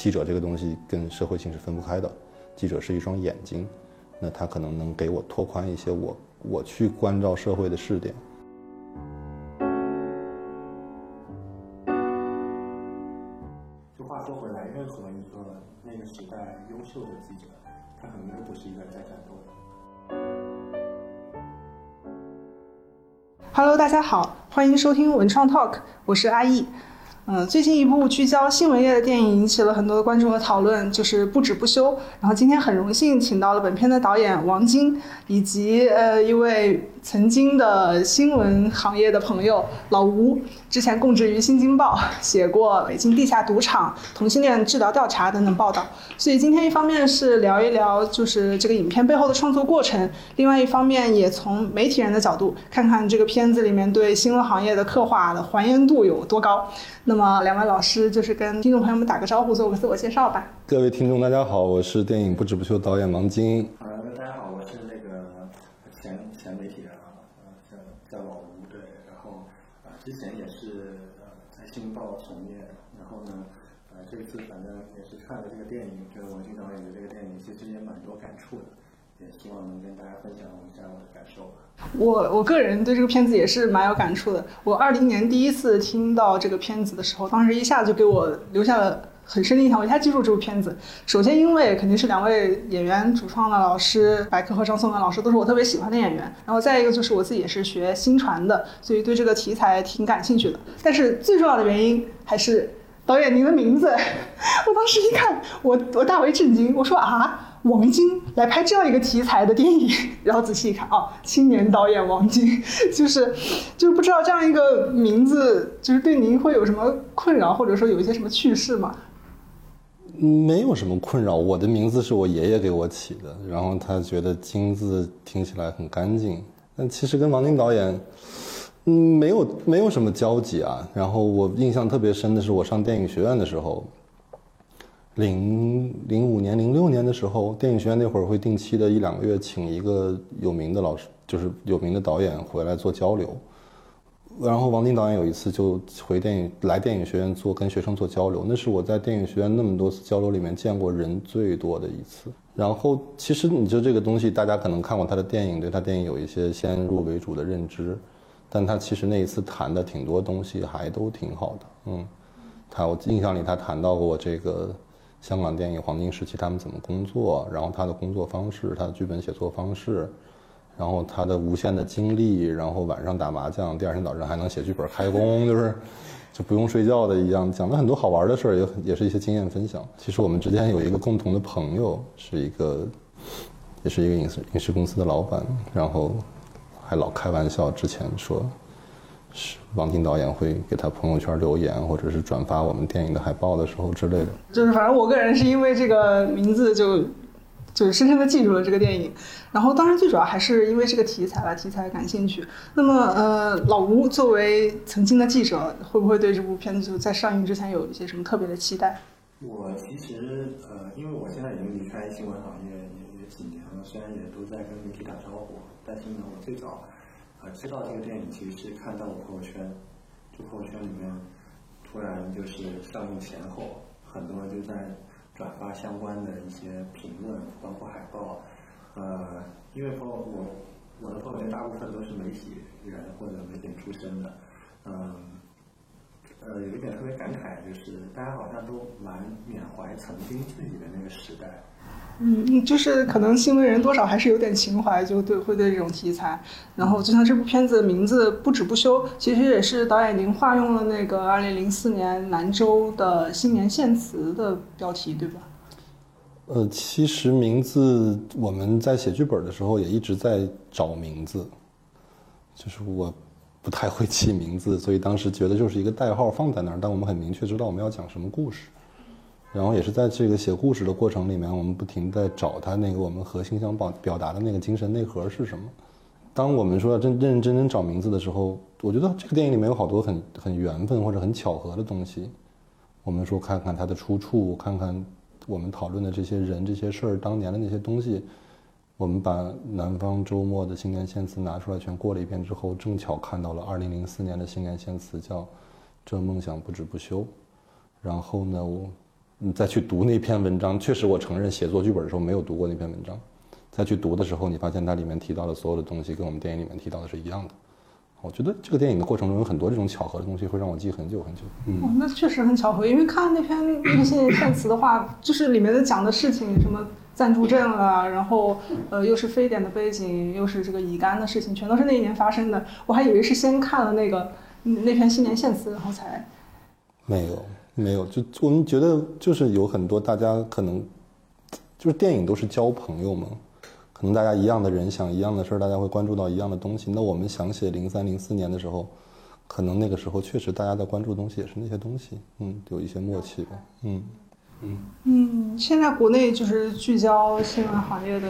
记者这个东西跟社会性是分不开的，记者是一双眼睛，那他可能能给我拓宽一些我我去关照社会的视点。就话说回来，任何一个那个时代优秀的记者，他可能都不是一个人在战斗的。Hello，大家好，欢迎收听文创 Talk，我是阿易。嗯，最近一部聚焦新闻业的电影引起了很多的观众的讨论，就是《不止不休》。然后今天很荣幸请到了本片的导演王晶，以及呃一位曾经的新闻行业的朋友老吴，之前供职于《新京报》，写过北京地下赌场、同性恋治疗调查等等报道。所以今天一方面是聊一聊就是这个影片背后的创作过程，另外一方面也从媒体人的角度看看这个片子里面对新闻行业的刻画的还原度有多高。那么两位老师就是跟听众朋友们打个招呼，做个自我介绍吧。各位听众，大家好，我是电影《不止不休》导演王晶。大家好，我是那个前前媒体人啊，呃，叫叫老吴对，然后啊、之前也是呃在《星报》从业，然后呢，呃，这次反正也是看了这个电影，跟王晶导演的这个电影，其实也蛮多感触的，也希望能跟大家分享一下我的感受吧。我我个人对这个片子也是蛮有感触的。我二零年第一次听到这个片子的时候，当时一下就给我留下了很深的印象，我一下记住这部片子。首先，因为肯定是两位演员主创的老师白客和张颂文老师都是我特别喜欢的演员，然后再一个就是我自己也是学新传的，所以对这个题材挺感兴趣的。但是最重要的原因还是导演您的名字，我当时一看，我我大为震惊，我说啊。王晶来拍这样一个题材的电影，然后仔细一看，哦，青年导演王晶，就是就不知道这样一个名字，就是对您会有什么困扰，或者说有一些什么趣事吗？没有什么困扰，我的名字是我爷爷给我起的，然后他觉得“金”字听起来很干净，但其实跟王晶导演，嗯，没有没有什么交集啊。然后我印象特别深的是，我上电影学院的时候，零零五年、零六年的时候，电影学院那会儿会定期的一两个月请一个有名的老师，就是有名的导演回来做交流。然后王晶导演有一次就回电影来电影学院做跟学生做交流，那是我在电影学院那么多次交流里面见过人最多的一次。然后其实你就这个东西，大家可能看过他的电影，对他电影有一些先入为主的认知，但他其实那一次谈的挺多东西还都挺好的。嗯，他我印象里他谈到过这个香港电影黄金时期他们怎么工作，然后他的工作方式，他的剧本写作方式。然后他的无限的精力，然后晚上打麻将，第二天早上还能写剧本开工，就是就不用睡觉的一样，讲了很多好玩的事儿，也也是一些经验分享。其实我们之间有一个共同的朋友，是一个也是一个影视影视公司的老板，然后还老开玩笑，之前说是王晶导演会给他朋友圈留言，或者是转发我们电影的海报的时候之类的。就是反正我个人是因为这个名字就。就是深深的记住了这个电影，然后当然最主要还是因为这个题材吧，题材感兴趣。那么呃，老吴作为曾经的记者，会不会对这部片子在上映之前有一些什么特别的期待？我其实呃，因为我现在已经离开新闻行业也也几年了，虽然也都在跟媒体打招呼，但是呢，我最早呃知道这个电影其实是看到我朋友圈，就朋友圈里面突然就是上映前后，很多人就在。转发相关的一些评论，包括海报，呃，因为朋友我我的朋友圈大部分都是媒体人或者媒体出身的，嗯，有一点特别感慨，就是大家好像都蛮缅怀曾经自己的那个时代。嗯，就是可能新闻人多少还是有点情怀，就对会对这种题材。然后就像这部片子的名字“不止不休”，其实也是导演您化用了那个二零零四年兰州的新年献词的标题，对吧？呃，其实名字我们在写剧本的时候也一直在找名字，就是我不太会起名字，所以当时觉得就是一个代号放在那儿，但我们很明确知道我们要讲什么故事。然后也是在这个写故事的过程里面，我们不停在找他那个我们核心想表表达的那个精神内核是什么。当我们说要真认认真真找名字的时候，我觉得这个电影里面有好多很很缘分或者很巧合的东西。我们说看看它的出处，看看我们讨论的这些人、这些事儿，当年的那些东西。我们把南方周末的新年献词拿出来全过了一遍之后，正巧看到了2004年的新年献词，叫“这梦想不止不休”。然后呢，我你再去读那篇文章，确实我承认写作剧本的时候没有读过那篇文章，再去读的时候，你发现它里面提到的所有的东西跟我们电影里面提到的是一样的。我觉得这个电影的过程中有很多这种巧合的东西，会让我记很久很久。嗯，哦，那确实很巧合，因为看那篇那个献词的话，就是里面的讲的事情，什么暂住证啊，然后呃又是非典的背景，又是这个乙肝的事情，全都是那一年发生的。我还以为是先看了那个那篇新年献词，然后才没有没有，就我们觉得就是有很多大家可能就是电影都是交朋友嘛。可能大家一样的人想一样的事儿，大家会关注到一样的东西。那我们想写零三零四年的时候，可能那个时候确实大家在关注的东西也是那些东西，嗯，有一些默契吧，嗯嗯。现在国内就是聚焦新闻行业的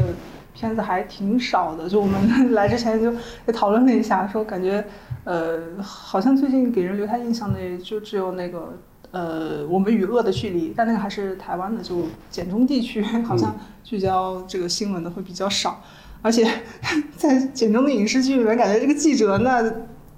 片子还挺少的，就我们来之前就也讨论了一下，说感觉呃，好像最近给人留下印象的也就只有那个。呃，我们与恶的距离，但那个还是台湾的，就简中地区好像聚焦这个新闻的会比较少，而且 在简中的影视剧里面，感觉这个记者那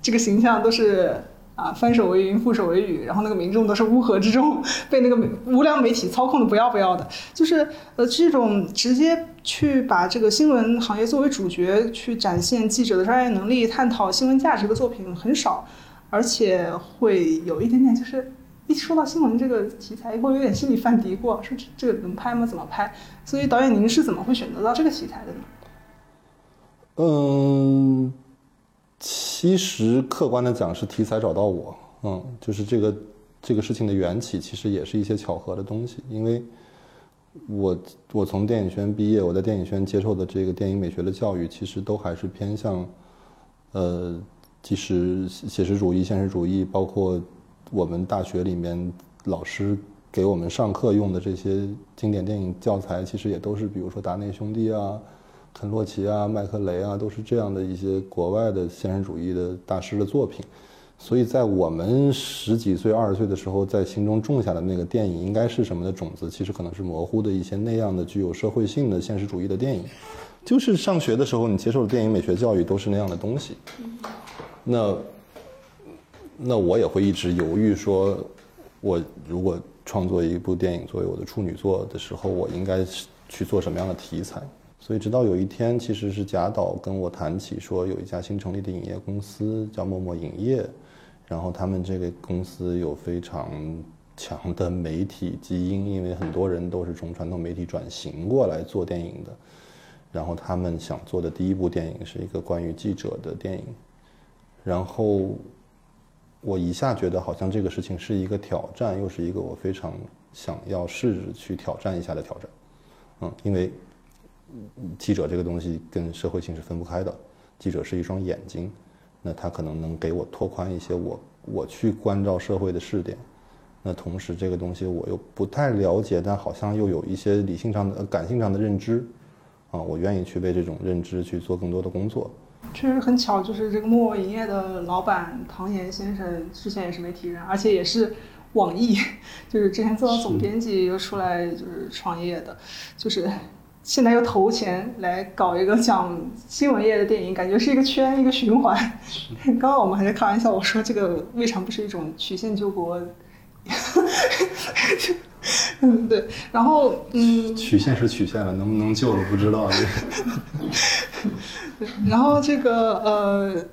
这个形象都是啊翻手为云覆手为雨，然后那个民众都是乌合之众，被那个无良媒体操控的不要不要的，就是呃这种直接去把这个新闻行业作为主角去展现记者的专业能力、探讨新闻价值的作品很少，而且会有一点点就是。一说到新闻这个题材，会有点心里犯嘀咕，说这这个能拍吗？怎么拍？所以导演您是怎么会选择到这个题材的呢？嗯，其实客观的讲是题材找到我，嗯，就是这个这个事情的缘起，其实也是一些巧合的东西。因为我我从电影学院毕业，我在电影学院接受的这个电影美学的教育，其实都还是偏向呃，即使写实主义、现实主义，包括。我们大学里面老师给我们上课用的这些经典电影教材，其实也都是，比如说达内兄弟啊、肯洛奇啊、麦克雷啊，都是这样的一些国外的现实主义的大师的作品。所以在我们十几岁、二十岁的时候，在心中种下的那个电影应该是什么的种子，其实可能是模糊的一些那样的具有社会性的现实主义的电影。就是上学的时候，你接受的电影美学教育都是那样的东西。那。那我也会一直犹豫，说，我如果创作一部电影作为我的处女作的时候，我应该去做什么样的题材？所以直到有一天，其实是贾导跟我谈起，说有一家新成立的影业公司叫默默影业，然后他们这个公司有非常强的媒体基因，因为很多人都是从传统媒体转型过来做电影的，然后他们想做的第一部电影是一个关于记者的电影，然后。我一下觉得好像这个事情是一个挑战，又是一个我非常想要试着去挑战一下的挑战。嗯，因为记者这个东西跟社会性是分不开的，记者是一双眼睛，那他可能能给我拓宽一些我我去关照社会的视点。那同时这个东西我又不太了解，但好像又有一些理性上的、感性上的认知。啊，我愿意去为这种认知去做更多的工作。确实很巧，就是这个默默营业的老板唐岩先生之前也是媒体人，而且也是网易，就是之前做到总编辑又出来就是创业的，就是现在又投钱来搞一个讲新闻业的电影，感觉是一个圈一个循环。刚刚我们还在开玩笑，我说这个未尝不是一种曲线救国。嗯，对，然后嗯，曲线是曲线了，能不能救了不知道。然后这个呃。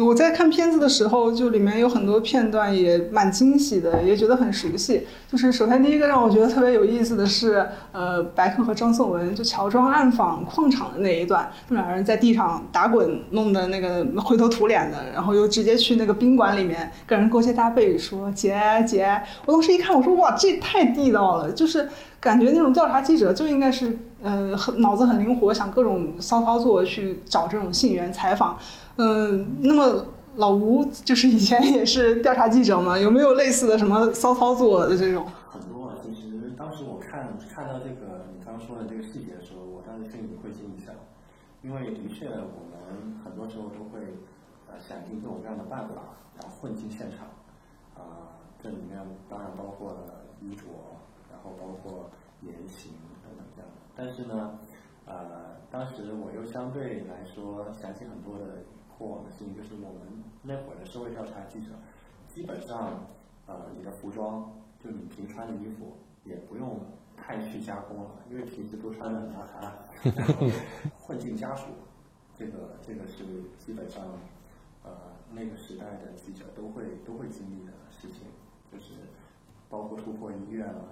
我在看片子的时候，就里面有很多片段也蛮惊喜的，也觉得很熟悉。就是首先第一个让我觉得特别有意思的是，呃，白客和张颂文就乔装暗访矿场的那一段，他们两人在地上打滚，弄得那个灰头土脸的，然后又直接去那个宾馆里面跟人勾肩搭背说姐姐。我当时一看，我说哇，这太地道了，就是感觉那种调查记者就应该是呃很脑子很灵活，想各种骚操作去找这种信源采访。嗯，那么老吴就是以前也是调查记者嘛，有没有类似的什么骚操作的这种？很多啊，其实当时我看看到这个你刚说的这个细节的时候，我当时心里会惊一下，因为的确我们很多时候都会呃想尽各种各样的办法，然后混进现场，啊，这里面当然包括了衣着，然后包括言行等等这样的，但是呢，呃，当时我又相对来说想起很多的。过往的事情就是我们那会儿的社会调查记者，基本上，呃，你的服装就你平穿的衣服也不用太去加工了，因为平时都穿的很邋遢，然后混进家属，这个这个是基本上呃那个时代的记者都会都会经历的事情，就是包括突破医院啊，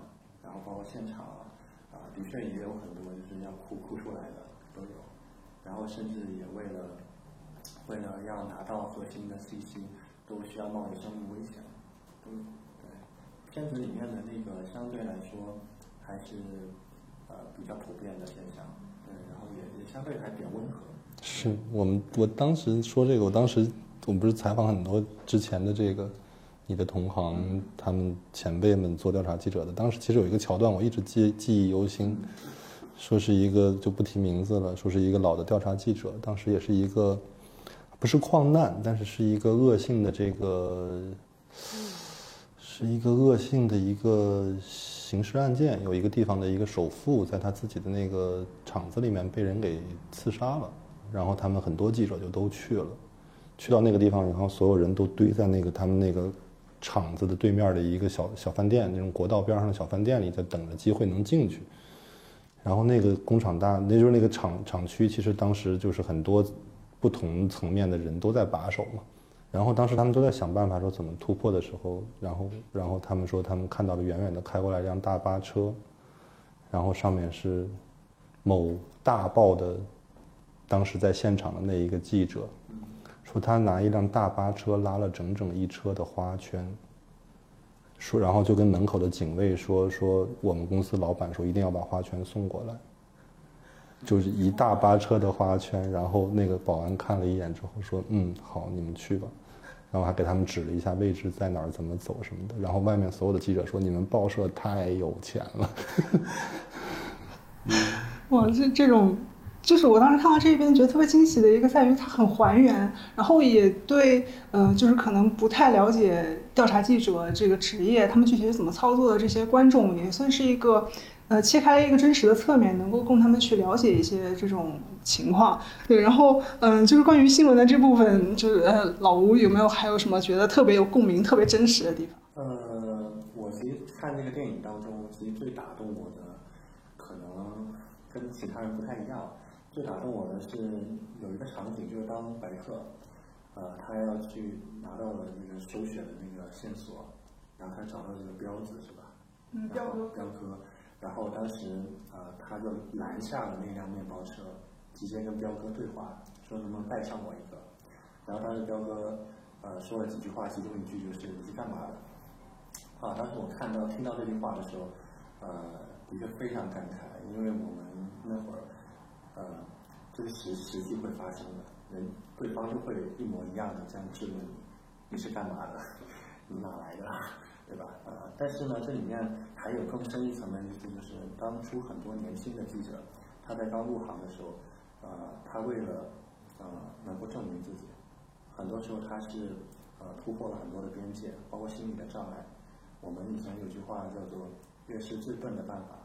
然后包括现场啊，啊的确也有很多就是要哭哭出来的都有，然后甚至也为了为了要拿到核心的信息，都需要冒着生命危险，都对片子里面的那个相对来说还是呃比较普遍的现象，对，然后也也相对还比较温和。是我们，我当时说这个，我当时我们不是采访很多之前的这个你的同行，他们前辈们做调查记者的。当时其实有一个桥段，我一直记记忆犹新，说是一个就不提名字了，说是一个老的调查记者，当时也是一个不是矿难，但是是一个恶性的这个是一个恶性的一个刑事案件，有一个地方的一个首富在他自己的那个厂子里面被人给刺杀了，然后他们很多记者就都去了，去到那个地方然后，所有人都堆在那个他们那个厂子的对面的一个小小饭店，那种国道边上的小饭店里，在等着机会能进去。然后那个工厂大，那就是那个厂厂区，其实当时就是很多不同层面的人都在把守嘛。然后当时他们都在想办法说怎么突破的时候，然后然后他们说他们看到了远远的开过来一辆大巴车，然后上面是某大报的当时在现场的那一个记者，说他拿一辆大巴车拉了整整一车的花圈，说然后就跟门口的警卫说说我们公司老板说一定要把花圈送过来，就是一大巴车的花圈，然后那个保安看了一眼之后说嗯好你们去吧，然后还给他们指了一下位置在哪儿怎么走什么的，然后外面所有的记者说你们报社太有钱了。哇，这这种，就是我当时看到这边觉得特别惊喜的一个在于它很还原，然后也对，呃，就是可能不太了解调查记者这个职业，他们具体是怎么操作的这些观众，也算是一个，呃，切开了一个真实的侧面，能够供他们去了解一些这种情况。对，然后，嗯、就是关于新闻的这部分，就是呃，老吴有没有还有什么觉得特别有共鸣、特别真实的地方？呃，我其实看这个电影当中，其实最打动我的，可能跟其他人不太一样。最打动我的是有一个场景，就是当白客，呃，他要去拿到了那个首选的那个线索，然后他找到这个标志是吧？嗯然后彪哥，然后当时呃，他就拦下了那辆面包车，直接跟彪哥对话，说能不能带上我一个。然后当时彪哥呃说了几句话，其中一句就是你是干嘛的？啊，当时我看到听到这句话的时候，呃，的确非常感慨，因为我们那会儿，呃，这个实实际会发生的，人对方就会一模一样的这样质问你，你是干嘛的？你哪来的？对吧？呃，但是呢，这里面还有更深一层的意思，就是当初很多年轻的记者，他在刚入行的时候，呃，他为了呃能够证明自己，很多时候他是呃突破了很多的边界，包括心理的障碍。我们以前有句话叫做“越是最笨的办法，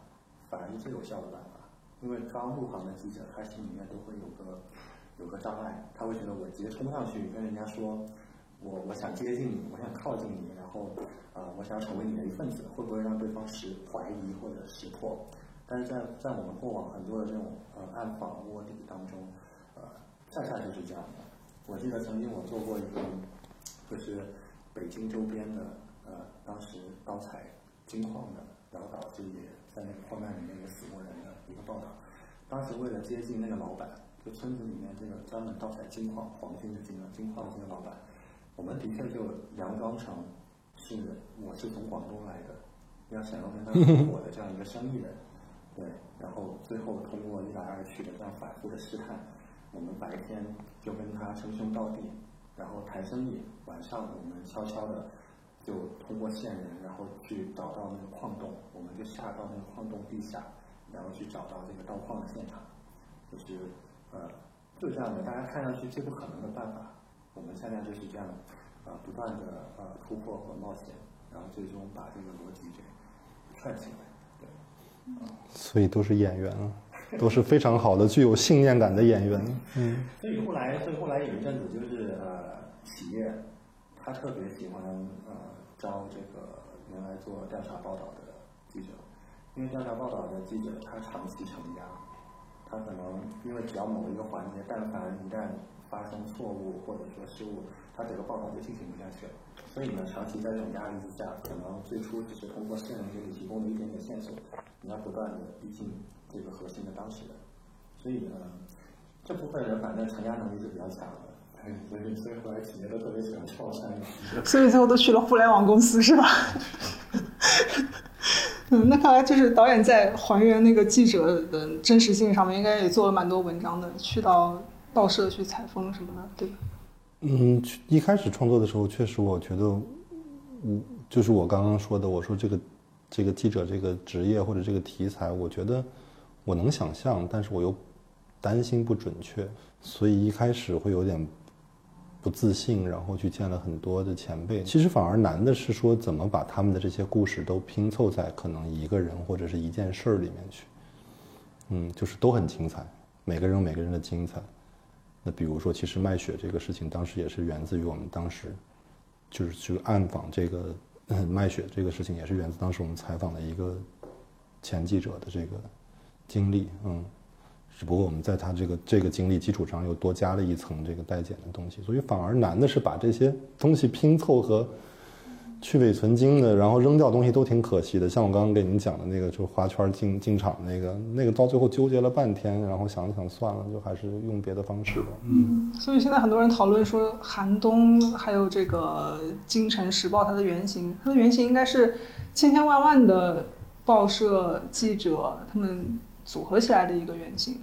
反而是最有效的办法”。因为刚入行的记者，他心里面都会有个有个障碍，他会觉得我直接冲上去跟人家说，我我想接近你，我想靠近你，然后呃我想成为你的一份子，会不会让对方识怀疑或者识破？但是在在我们过往很多的这种呃暗访卧底当中，呃恰恰就是这样的。我记得曾经我做过一个，就是北京周边的呃当时盗采金矿的，然后导致也在那个矿难里面也死过人的一个报道。当时为了接近那个老板，就村子里面这个专门盗采金矿、黄金的金金矿的这个老板，我们的确就佯装成是我是从广东来的，要想要跟他 合伙的这样一个生意人，对，然后最后通过一来二去的这样反复的试探，我们白天就跟他称兄道弟，然后谈生意，晚上我们悄悄的就通过线人，然后去找到那个矿洞，我们就下到那个矿洞地下，然后去找到这个盗矿的现场，就是呃，就这样的，大家看上去最不可能的办法，我们恰恰就是这样，呃，不断的呃突破和冒险，然后最终把这个逻辑给串起来，对。所以都是演员啊，都是非常好的、具有信念感的演员。嗯，所以后来，所以后来有一阵子就是呃，企业他特别喜欢呃招这个原来做调查报道的记者，因为调查报道的记者他长期承压，他可能因为只要某一个环节，但凡一旦发生错误或者说失误，他整个报道就进行不下去了。所以呢，长期在这种压力之下，可能最初只是通过线人给你提供的一点点线索，你要不断的逼近这个核心的当事人。所以呢，这部分人反正承压能力是比较强的。所以，所以后来企业都特别喜欢抄山。所以最后都去了互联网公司，是吧？嗯，那看来就是导演在还原那个记者的真实性上面，应该也做了蛮多文章的，去到报社去采风什么的，对吧？嗯，一开始创作的时候，确实我觉得，嗯，就是我刚刚说的，我说这个这个记者这个职业或者这个题材，我觉得我能想象，但是我又担心不准确，所以一开始会有点。不自信，然后去见了很多的前辈。其实反而难的是说，怎么把他们的这些故事都拼凑在可能一个人或者是一件事儿里面去。嗯，就是都很精彩，每个人每个人的精彩。那比如说，其实卖血这个事情，当时也是源自于我们当时，就是去暗访这个卖血这个事情，也是源自当时我们采访的一个前记者的这个经历。嗯。只不过我们在他这个这个经历基础上又多加了一层这个代检的东西，所以反而难的是把这些东西拼凑和去伪存精的，然后扔掉东西都挺可惜的。像我刚刚给您讲的那个，就是花圈进进场那个，那个到最后纠结了半天，然后想了想算了，就还是用别的方式吧。嗯，所以现在很多人讨论说，寒冬还有这个《京城时报》它的原型，它的原型应该是千千万万的报社记者他们组合起来的一个原型。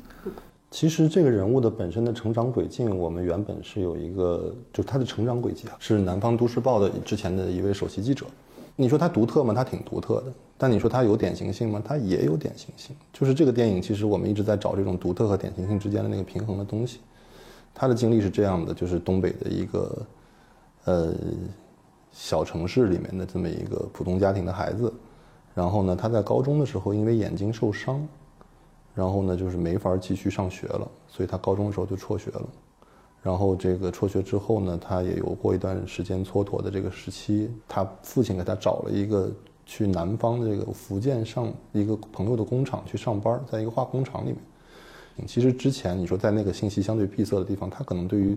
其实这个人物的本身的成长轨迹，我们原本是有一个，就是他的成长轨迹啊，是南方都市报的之前的一位首席记者。你说他独特吗？他挺独特的。但你说他有典型性吗？他也有典型性。就是这个电影，其实我们一直在找这种独特和典型性之间的那个平衡的东西。他的经历是这样的，就是东北的一个，呃，小城市里面的这么一个普通家庭的孩子。然后呢，他在高中的时候因为眼睛受伤。然后呢，就是没法继续上学了，所以他高中的时候就辍学了。然后这个辍学之后呢，他也有过一段时间蹉跎的这个时期。他父亲给他找了一个去南方的这个福建上一个朋友的工厂去上班，在一个化工厂里面。其实之前你说在那个信息相对闭塞的地方，他可能对于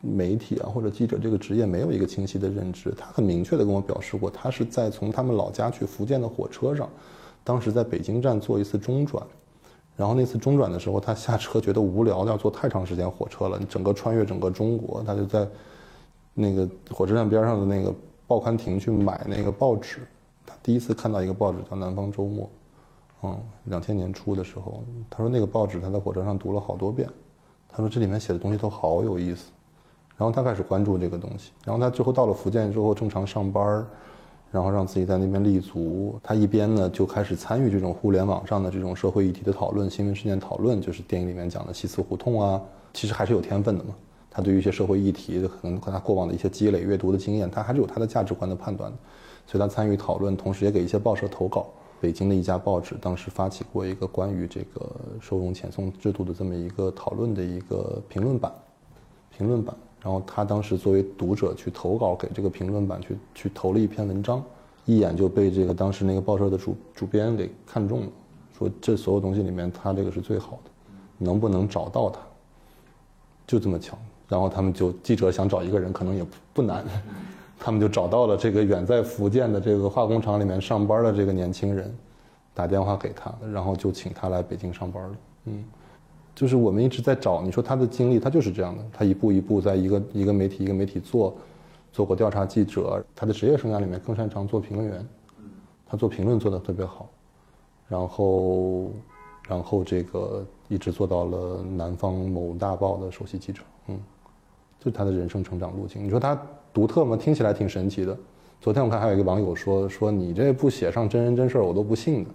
媒体啊或者记者这个职业没有一个清晰的认知。他很明确的跟我表示过，他是在从他们老家去福建的火车上。当时在北京站做一次中转，然后那次中转的时候，他下车觉得无聊，要坐太长时间火车了。整个穿越整个中国，他就在那个火车站边上的那个报刊亭去买那个报纸。他第一次看到一个报纸叫《南方周末》，嗯，两千年初的时候，他说那个报纸他在火车上读了好多遍。他说这里面写的东西都好有意思，然后他开始关注这个东西。然后他最后到了福建之后，正常上班儿。然后让自己在那边立足，他一边呢就开始参与这种互联网上的这种社会议题的讨论、新闻事件讨论，就是电影里面讲的西祠胡同啊，其实还是有天分的嘛。他对于一些社会议题，可能和他过往的一些积累、阅读的经验，他还是有他的价值观的判断的。所以他参与讨论，同时也给一些报社投稿。北京的一家报纸当时发起过一个关于这个收容遣送制度的这么一个讨论的一个评论版，评论版。然后他当时作为读者去投稿给这个评论版去去投了一篇文章，一眼就被这个当时那个报社的主主编给看中了，说这所有东西里面他这个是最好的，能不能找到他？就这么巧。然后他们就记者想找一个人可能也不不难，他们就找到了这个远在福建的这个化工厂里面上班的这个年轻人，打电话给他，然后就请他来北京上班了。嗯。就是我们一直在找，你说他的经历，他就是这样的，他一步一步在一个一个媒体一个媒体做，做过调查记者，他的职业生涯里面更擅长做评论员，他做评论做的特别好，然后，然后这个一直做到了南方某大报的首席记者，嗯，就是他的人生成长路径。你说他独特吗？听起来挺神奇的。昨天我看还有一个网友说说你这不写上真人真事儿我都不信的，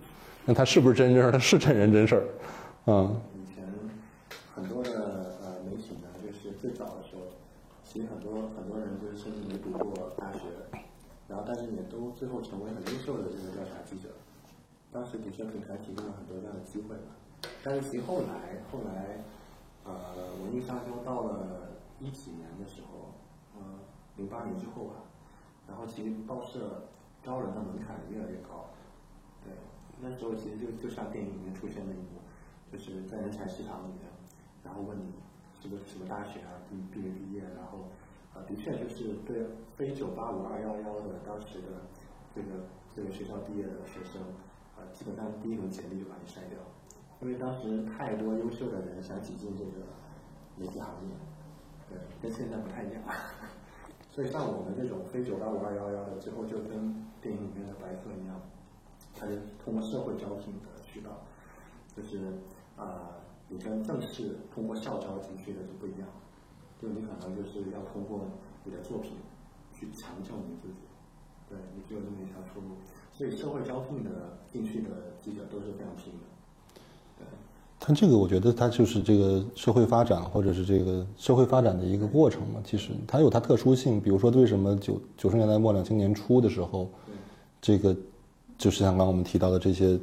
那他是不是真人真事儿？他是真人真事儿，嗯。很多的呃媒体呢，就是最早的时候，其实很多很多人就是甚至没读过大学，然后但是也都最后成为很优秀的这个调查记者。当时的确平台提供了很多这样的机会嘛。但是其实后来后来，呃，文艺上修到了一几年的时候，呃，零八年之后吧，然后其实报社招人的门槛越来越高，对。那时候其实就就像电影里面出现的一幕，就是在人才市场里面，然后问你什么什么大学啊，毕毕没毕业，然后啊，的确就是对非九八五二幺幺的当时的这个这个学校毕业的学生，啊，基本上第一轮简历就把你筛掉，因为当时太多优秀的人想挤进这个媒体行业，对，跟现在不太一样。所以像我们这种非九八五二幺幺的，最后就跟电影里面的白客一样，他就通过社会招聘的渠道，就是啊、你跟正式通过校招进去的就不一样，就你可能就是要通过你的作品去强证你自己，对你只有这么一条出路。所以社会招聘的进去的记者都是非常拼的，对。但这个我觉得它就是这个社会发展，或者是这个社会发展的一个过程嘛。其实它有它特殊性，比如说为什么九九十年代末两千年初的时候，这个就是像刚刚我们提到的这些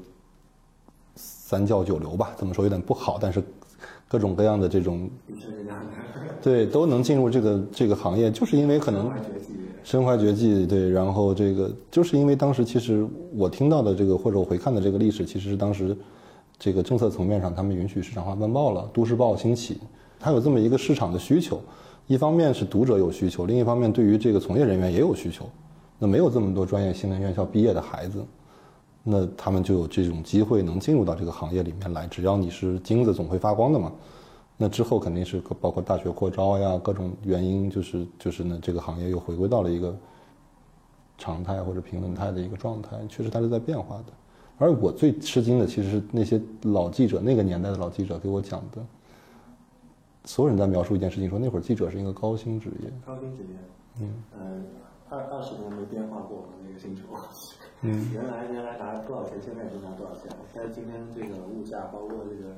三教九流吧，怎么说有点不好，但是各种各样的这种对都能进入这个这个行业，就是因为可能身怀绝技，对，然后这个就是因为当时其实我听到的这个或者我回看的这个历史，其实是当时这个政策层面上他们允许市场化办报了，都市报兴起，它有这么一个市场的需求，一方面是读者有需求，另一方面对于这个从业人员也有需求，那没有这么多专业新闻院校毕业的孩子，那他们就有这种机会能进入到这个行业里面来，只要你是金子总会发光的嘛。那之后肯定是包括大学扩招呀，各种原因，就是就是呢，这个行业又回归到了一个常态或者平稳态的一个状态，确实它是在变化的。而我最吃惊的其实是那些老记者，那个年代的老记者给我讲的，所有人在描述一件事情，说那会儿记者是一个高薪职业，高薪职业，嗯，呃，二二十年没变化过那个薪酬，嗯，原来原来拿多少钱，现在也就拿多少钱，但是今天这个物价，包括这个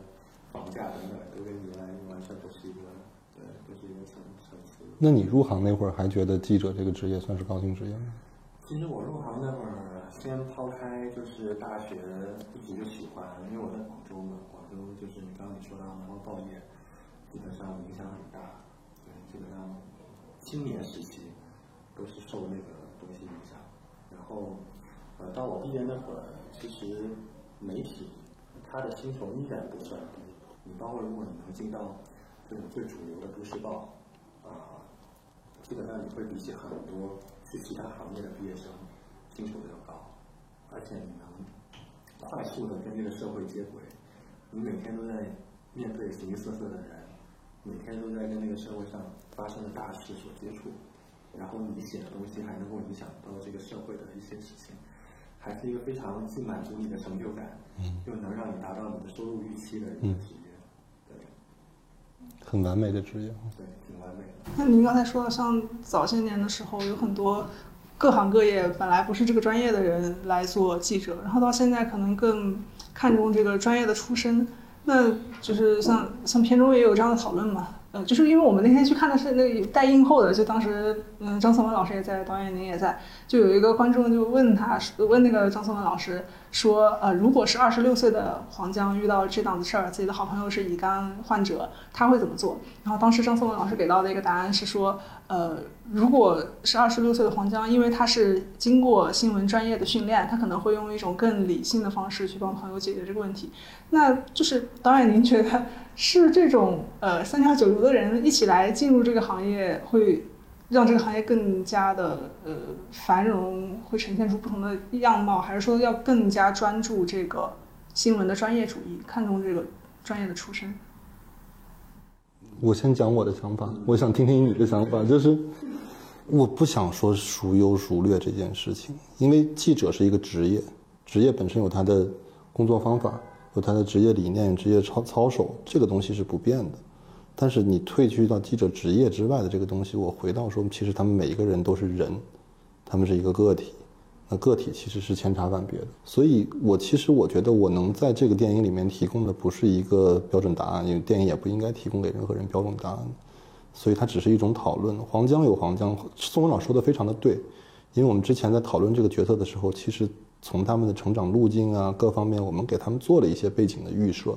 房价等等，都跟原来完全不是一个，对，不是一个层层次。那你入行那会儿还觉得记者这个职业算是高薪职业吗？其实我入行那会儿，先抛开就是大学一直就喜欢，因为我在广州嘛，广州就是你刚刚你说到然后报业，基本上影响很大，对，基本上青年时期都是受那个东西影响。然后，呃，到我毕业那会儿，其实媒体它的薪酬依然不算低，你包括如果你能进到这种最主流的都市报，啊、基本上你会比起很多去其他行业的毕业生薪酬都要高，而且你能快速的跟这个社会接轨，你每天都在面对形形色色的人，每天都在跟那个社会上发生的大事所接触，然后你写的东西还能够影响到这个社会的一些事情，还是一个非常既满足你的成就感，嗯又能让你达到你的收入预期的一个职业，对很完美的职业。对，挺完美的。那您刚才说的，像早些年的时候，有很多各行各业本来不是这个专业的人来做记者，然后到现在可能更看重这个专业的出身。那就是像像片中也有这样的讨论嘛，嗯，就是因为我们那天去看的是那个带映后的，就当时嗯张颂文老师也在，导演您也在，就有一个观众就问他问那个张颂文老师说，呃，如果是二十六岁的黄江遇到这档子事儿，自己的好朋友是乙肝患者，他会怎么做？然后当时张颂文老师给到的一个答案是说，呃，如果是二十六岁的黄江，因为他是经过新闻专业的训练，他可能会用一种更理性的方式去帮朋友解决这个问题。那就是导演，您觉得是这种呃三教九流的人一起来进入这个行业，会让这个行业更加的呃繁荣，会呈现出不同的样貌，还是说要更加专注这个新闻的专业主义，看重这个专业的出身？我先讲我的想法，我想听听你的想法。就是我不想说孰优孰劣这件事情，因为记者是一个职业，职业本身有他的工作方法，有他的职业理念、职业操操守，这个东西是不变的。但是你退居到记者职业之外的这个东西，我回到说，其实他们每一个人都是人，他们是一个个体。那个体其实是千差万别的，所以我其实我觉得我能在这个电影里面提供的不是一个标准答案，因为电影也不应该提供给任何人标准答案，所以它只是一种讨论。黄江有黄江，宋文老说的非常的对，因为我们之前在讨论这个角色的时候，其实从他们的成长路径啊各方面，我们给他们做了一些背景的预设，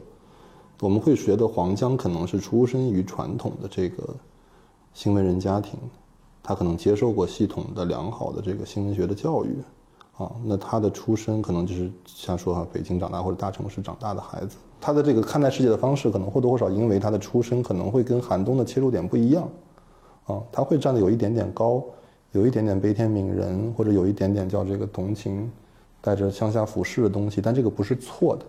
我们会觉得黄江可能是出身于传统的这个新闻人家庭，他可能接受过系统的良好的这个新闻学的教育。啊，那他的出身可能就是像说哈，北京长大或者大城市长大的孩子，他的这个看待世界的方式可能或多或少因为他的出身可能会跟寒冬的切入点不一样，啊，他会站得有一点点高，有一点点悲天悯人，或者有一点点叫这个同情，带着乡下俯视的东西，但这个不是错的，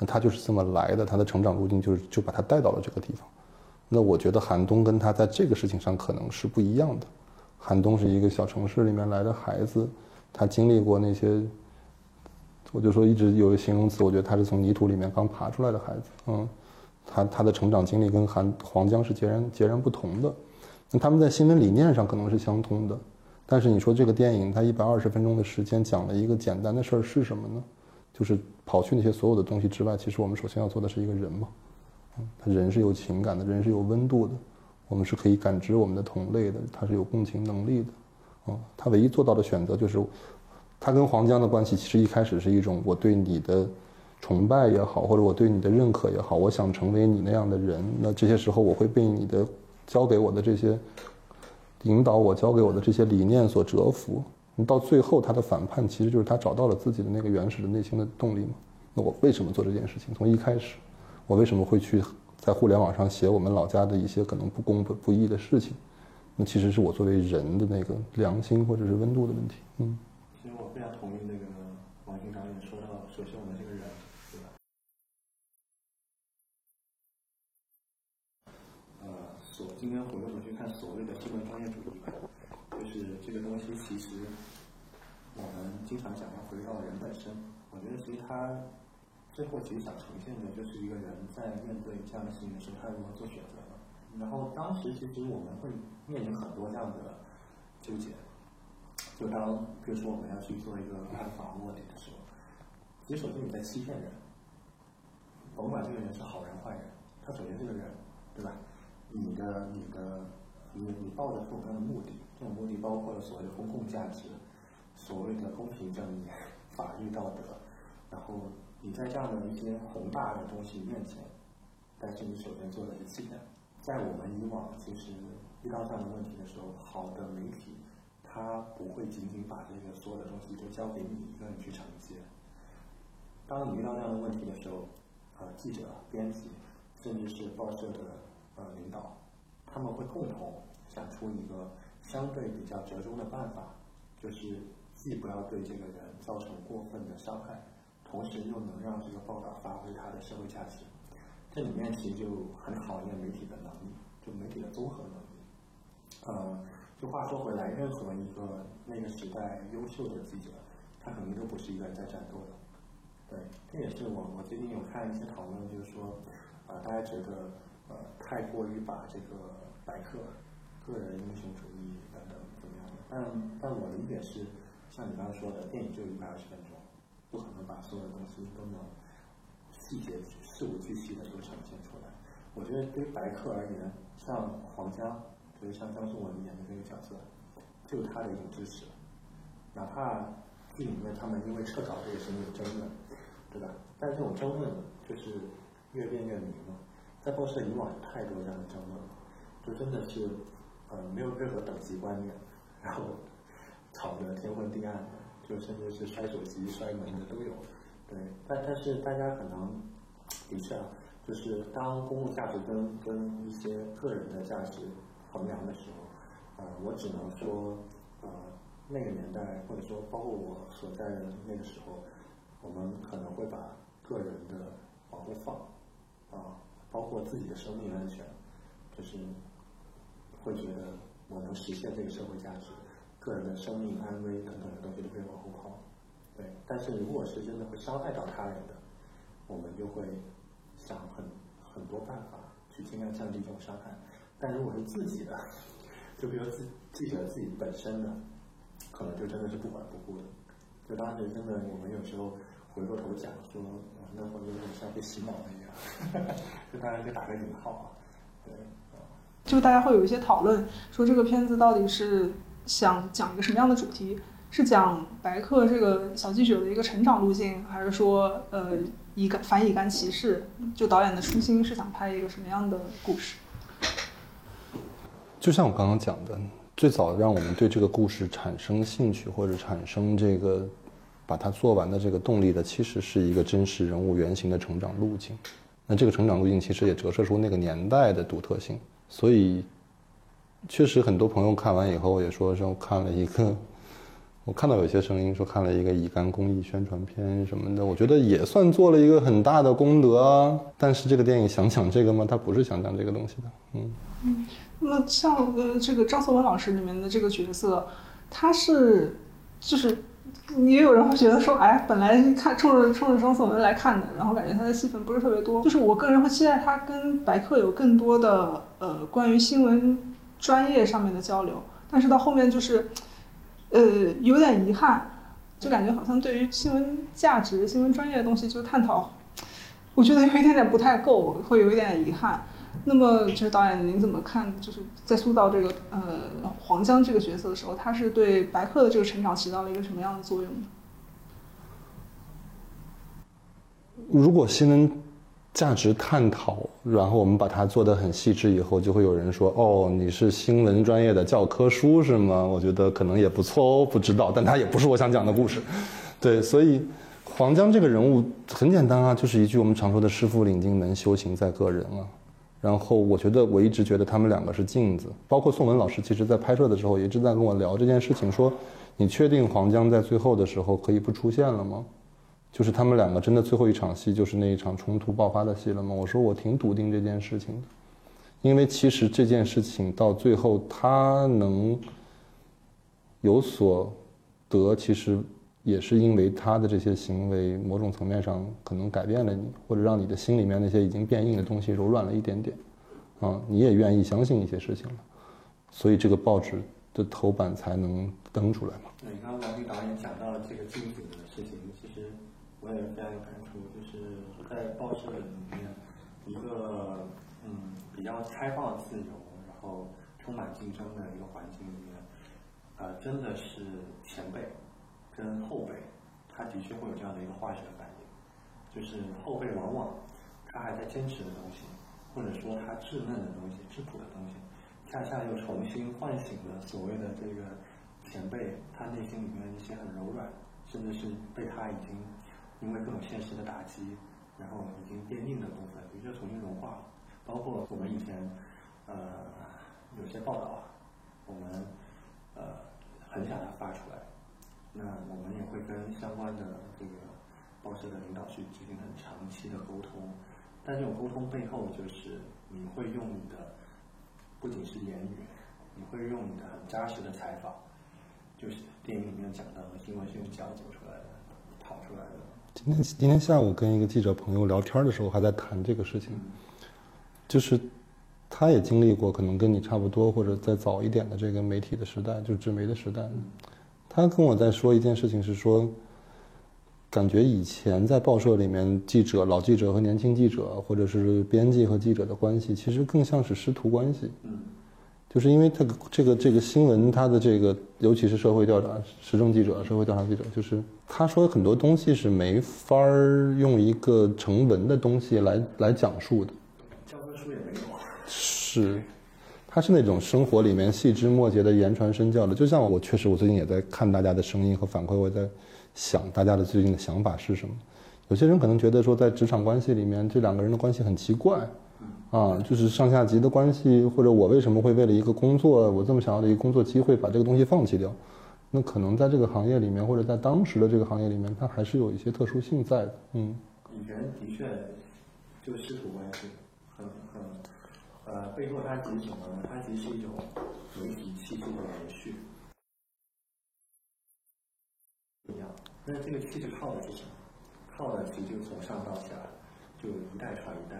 那他就是这么来的，他的成长路径就是就把他带到了这个地方，那我觉得寒冬跟他在这个事情上可能是不一样的，寒冬是一个小城市里面来的孩子。他经历过那些，我就说一直有个形容词，我觉得他是从泥土里面刚爬出来的孩子，嗯，他他的成长经历跟韩黄江是截然截然不同的，那他们在新闻理念上可能是相通的，但是你说这个电影它一百二十分钟的时间讲了一个简单的事儿是什么呢？就是跑去那些所有的东西之外，其实我们首先要做的是一个人嘛，嗯，他人是有情感的，人是有温度的，我们是可以感知我们的同类的，他是有共情能力的。他唯一做到的选择就是，他跟黄江的关系其实一开始是一种我对你的崇拜也好，或者我对你的认可也好，我想成为你那样的人。那这些时候我会被你的教给我的这些引导我教给我的这些理念所折服。到最后他的反叛其实就是他找到了自己的那个原始的内心的动力嘛。那我为什么做这件事情？从一开始，我为什么会去在互联网上写我们老家的一些可能不公不不义的事情？那其实是我作为人的那个良心或者是温度的问题，嗯。其实我非常同意那个王军导演说到，首先我们这个人，对吧？呃，所今天回过头去看所谓的新闻专业主义，就是这个东西其实我们经常讲要回到人本身。我觉得其实他最后其实想呈现的就是一个人在面对这样的事情的时候，他如何做选择。然后当时其实我们会面临很多这样的纠结，就当比如说我们要去做一个暗访卧底的时候，其实首先你在欺骗人，甭管这个人是好人坏人，他首先这个人，对吧？你的你的你你抱着各种各样的目的，这种目的包括了所谓的公共价值，所谓的公平正义、法律道德，然后你在这样的一些宏大的东西面前，但是你首先做的是欺骗。在我们以往其实遇到这样的问题的时候，好的媒体，他不会仅仅把这个所有的东西都交给你一个人去承接。当你遇到这样的问题的时候，呃，记者、编辑，甚至是报社的呃领导，他们会共同想出一个相对比较折中的办法，就是既不要对这个人造成过分的伤害，同时又能让这个报道发挥它的社会价值。这里面其实就很考验媒体的能力，就媒体的综合能力。呃，就话说回来，任何一个那个时代优秀的记者，他肯定都不是一个人在战斗的。对，这也是我我最近有看一些讨论，就是说，呃，大家觉得呃太过于把这个白客、个人英雄主义等等怎么样的？但但我理解是，像你刚刚说的，电影就一百二十分钟，不可能把所有的东西都能细节。事无巨细的都呈现出来。我觉得对于白客而言，像黄江，就是像张颂文演的这个角色，就是他的一种支持。哪怕剧里面他们因为撤稿这个事情有争论，对吧？但这种争论就是越辩越明嘛。在报社以往有太多这样的争论了，就真的是呃没有任何等级观念，然后吵得天昏地暗的，就甚至是摔手机、摔门的都有。对，但但是大家可能。的确啊，就是当公共价值跟跟一些个人的价值衡量的时候，呃，我只能说，呃，那个年代或者说包括我所在的那个时候，我们可能会把个人的往后放，啊，包括自己的生命安全，就是会觉得我能实现这个社会价值，个人的生命安危等等的东西都会往后抛，对。但是如果是真的会伤害到他人的。我们就会想很很多办法去尽量降低这种伤害，但如果是自己的，就比如自记者自己本身的，可能就真的是不管不顾的。就当时真的，我们有时候回过头讲说，那会有点像被洗脑了一样，就大家就打个引号啊，对，就大家会有一些讨论，说这个片子到底是想讲一个什么样的主题？是讲白客这个小记者的一个成长路径，还是说呃？乙肝反乙肝歧视，就导演的初心是想拍一个什么样的故事？就像我刚刚讲的，最早让我们对这个故事产生兴趣或者产生这个把它做完的这个动力的，其实是一个真实人物原型的成长路径。那这个成长路径其实也折射出那个年代的独特性。所以，确实很多朋友看完以后也说说看了一个，我看到有些声音说看了一个乙肝公益宣传片什么的，我觉得也算做了一个很大的功德啊。但是这个电影想讲这个吗？他不是想讲这个东西的。嗯嗯。那像呃这个张颂文老师里面的这个角色，他是就是也有人会觉得说，哎，本来看冲着冲着张颂文来看的，然后感觉他的戏份不是特别多。就是我个人会期待他跟白客有更多的呃关于新闻专业上面的交流，但是到后面就是呃有点遗憾，就感觉好像对于新闻价值、新闻专业的东西就探讨，我觉得有一点点不太够，会有一点遗憾。那么，就是导演，您怎么看？就是在塑造这个呃黄江这个角色的时候，他是对白客的这个成长起到了一个什么样的作用呢？如果新闻价值探讨，然后我们把它做得很细致以后，就会有人说：“哦，你是新闻专业的教科书是吗？”我觉得可能也不错哦，不知道，但它也不是我想讲的故事。对，所以黄江这个人物很简单啊，就是一句我们常说的“师傅领进门，修行在个人”啊。然后我觉得，我一直觉得他们两个是镜子。包括宋文老师，其实在拍摄的时候一直在跟我聊这件事情，说：“你确定黄江在最后的时候可以不出现了吗？就是他们两个真的最后一场戏就是那一场冲突爆发的戏了吗？”我说：“我挺笃定这件事情的，因为其实这件事情到最后他能有所得，其实。”也是因为他的这些行为，某种层面上可能改变了你，或者让你的心里面那些已经变硬的东西柔软了一点点，啊，你也愿意相信一些事情了，所以这个报纸的头版才能登出来嘛。对，刚刚王导演讲到这个镜子的事情，其实我也非常有感触，就是在报社里面，一个嗯比较开放、自由，然后充满竞争的一个环境里面，呃，真的是前辈。跟后辈，他的确会有这样的一个化学反应，就是后辈往往他还在坚持的东西，或者说他稚嫩的东西、质朴的东西，恰恰又重新唤醒了所谓的这个前辈他内心里面一些很柔软，甚至是被他已经因为各种现实的打击，然后已经变硬的部分，也就重新融化了。包括我们以前呃有些报道，我们呃很想它发出来。那我们也会跟相关的这个报社的领导去进行很长期的沟通，但这种沟通背后就是你会用你的不仅是言语，你会用你的很扎实的采访，就是电影里面讲到的新闻是用脚走出来的，跑出来。今天今天下午跟一个记者朋友聊天的时候，还在谈这个事情，就是他也经历过可能跟你差不多或者再早一点的这个媒体的时代，就是纸媒的时代。他跟我在说一件事情，是说，感觉以前在报社里面，记者、老记者和年轻记者，或者是编辑和记者的关系，其实更像是师徒关系。就是因为他这个这个新闻，他的这个，尤其是社会调查、时政记者、社会调查记者，就是他说很多东西是没法儿用一个成文的东西来来讲述的。教科书也没有。是。他是那种生活里面细枝末节的言传身教的，就像我确实，我最近也在看大家的声音和反馈，我在想大家的最近的想法是什么。有些人可能觉得说，在职场关系里面，这两个人的关系很奇怪，啊，就是上下级的关系，或者我为什么会为了一个工作，我这么想要的一个工作机会，把这个东西放弃掉？那可能在这个行业里面，或者在当时的这个行业里面，它还是有一些特殊性在的。嗯，以前的确就师徒关系很很。呃，背后它其实什么呢？它其实是一种媒体气质的延续，一样。那这个气质靠的是什么？靠的其实就是从上到下，就一代传一代。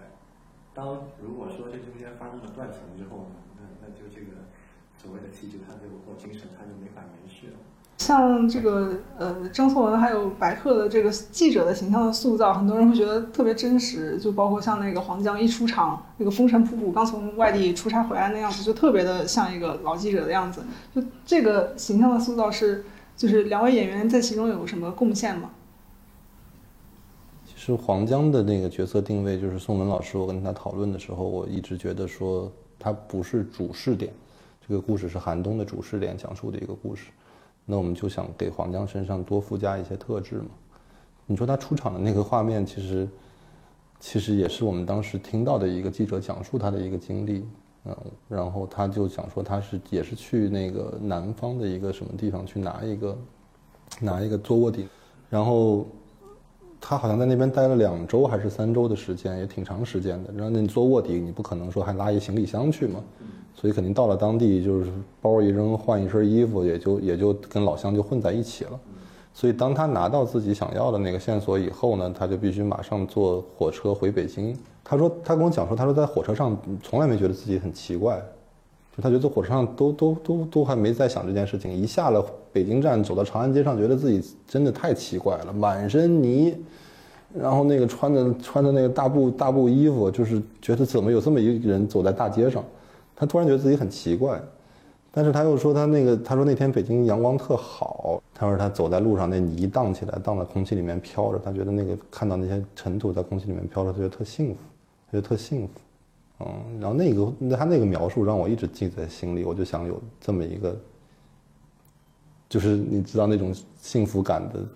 当如果说这中间发生了断层之后呢，那那就这个所谓的气质，它就或精神，它就没法延续了。像这个呃张颂文还有白客的这个记者的形象的塑造，很多人会觉得特别真实。就包括像那个黄江一出场，那个风尘仆仆刚从外地出差回来那样子，就特别的像一个老记者的样子。就这个形象的塑造是，就是两位演员在其中有什么贡献吗？就黄江的那个角色定位，就是宋文老师，我跟他讨论的时候，我一直觉得说他不是主视点，这个故事是寒冬的主视点讲述的一个故事。那我们就想给黄江身上多附加一些特质嘛。你说他出场的那个画面，其实其实也是我们当时听到的一个记者讲述他的一个经历，嗯，然后他就讲说他是也是去那个南方的一个什么地方去拿一个拿一个做卧底，然后他好像在那边待了两周还是三周的时间，也挺长时间的。然后你做卧底，你不可能说还拉一行李箱去嘛，所以肯定到了当地就是包一扔，换一身衣服，也就也就跟老乡就混在一起了。所以当他拿到自己想要的那个线索以后呢，他就必须马上坐火车回北京。他说，他跟我讲说，他说在火车上从来没觉得自己很奇怪，就他觉得坐火车上都都都都还没在想这件事情。一下了北京站，走到长安街上，觉得自己真的太奇怪了，满身泥，然后那个穿的穿的那个大布大布衣服，就是觉得怎么有这么一个人走在大街上，他突然觉得自己很奇怪。但是他又说他那个，他说那天北京阳光特好，他说他走在路上那泥荡起来，荡在空气里面飘着，他觉得那个看到那些尘土在空气里面飘着，他觉得特幸福，他觉得特幸福，嗯，然后那个那他那个描述让我一直记在心里，我就想有这么一个，就是你知道那种幸福感的，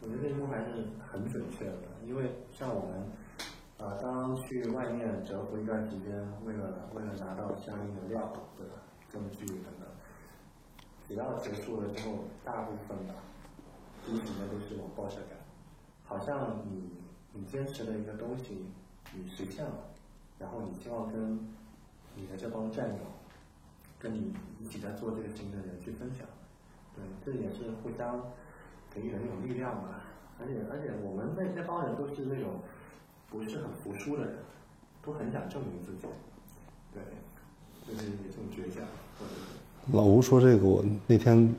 我觉得这一幕还是很准确的，因为像我们，啊、当去外面蛰伏一段时间，为了为了拿到相应的料，对吧？证据等等，只要结束了之后，大部分吧，第一时间都是有报社感，好像你你坚持的一个东西，你实现了，然后你希望跟你的这帮战友，跟你一起在做这个事情的人去分享，对，这也是互相给予的那种力量吧。而且而且我们那那帮人都是那种不是很服输的人，都很想证明自己，对，就是有这种倔强，老吴说这个，我那天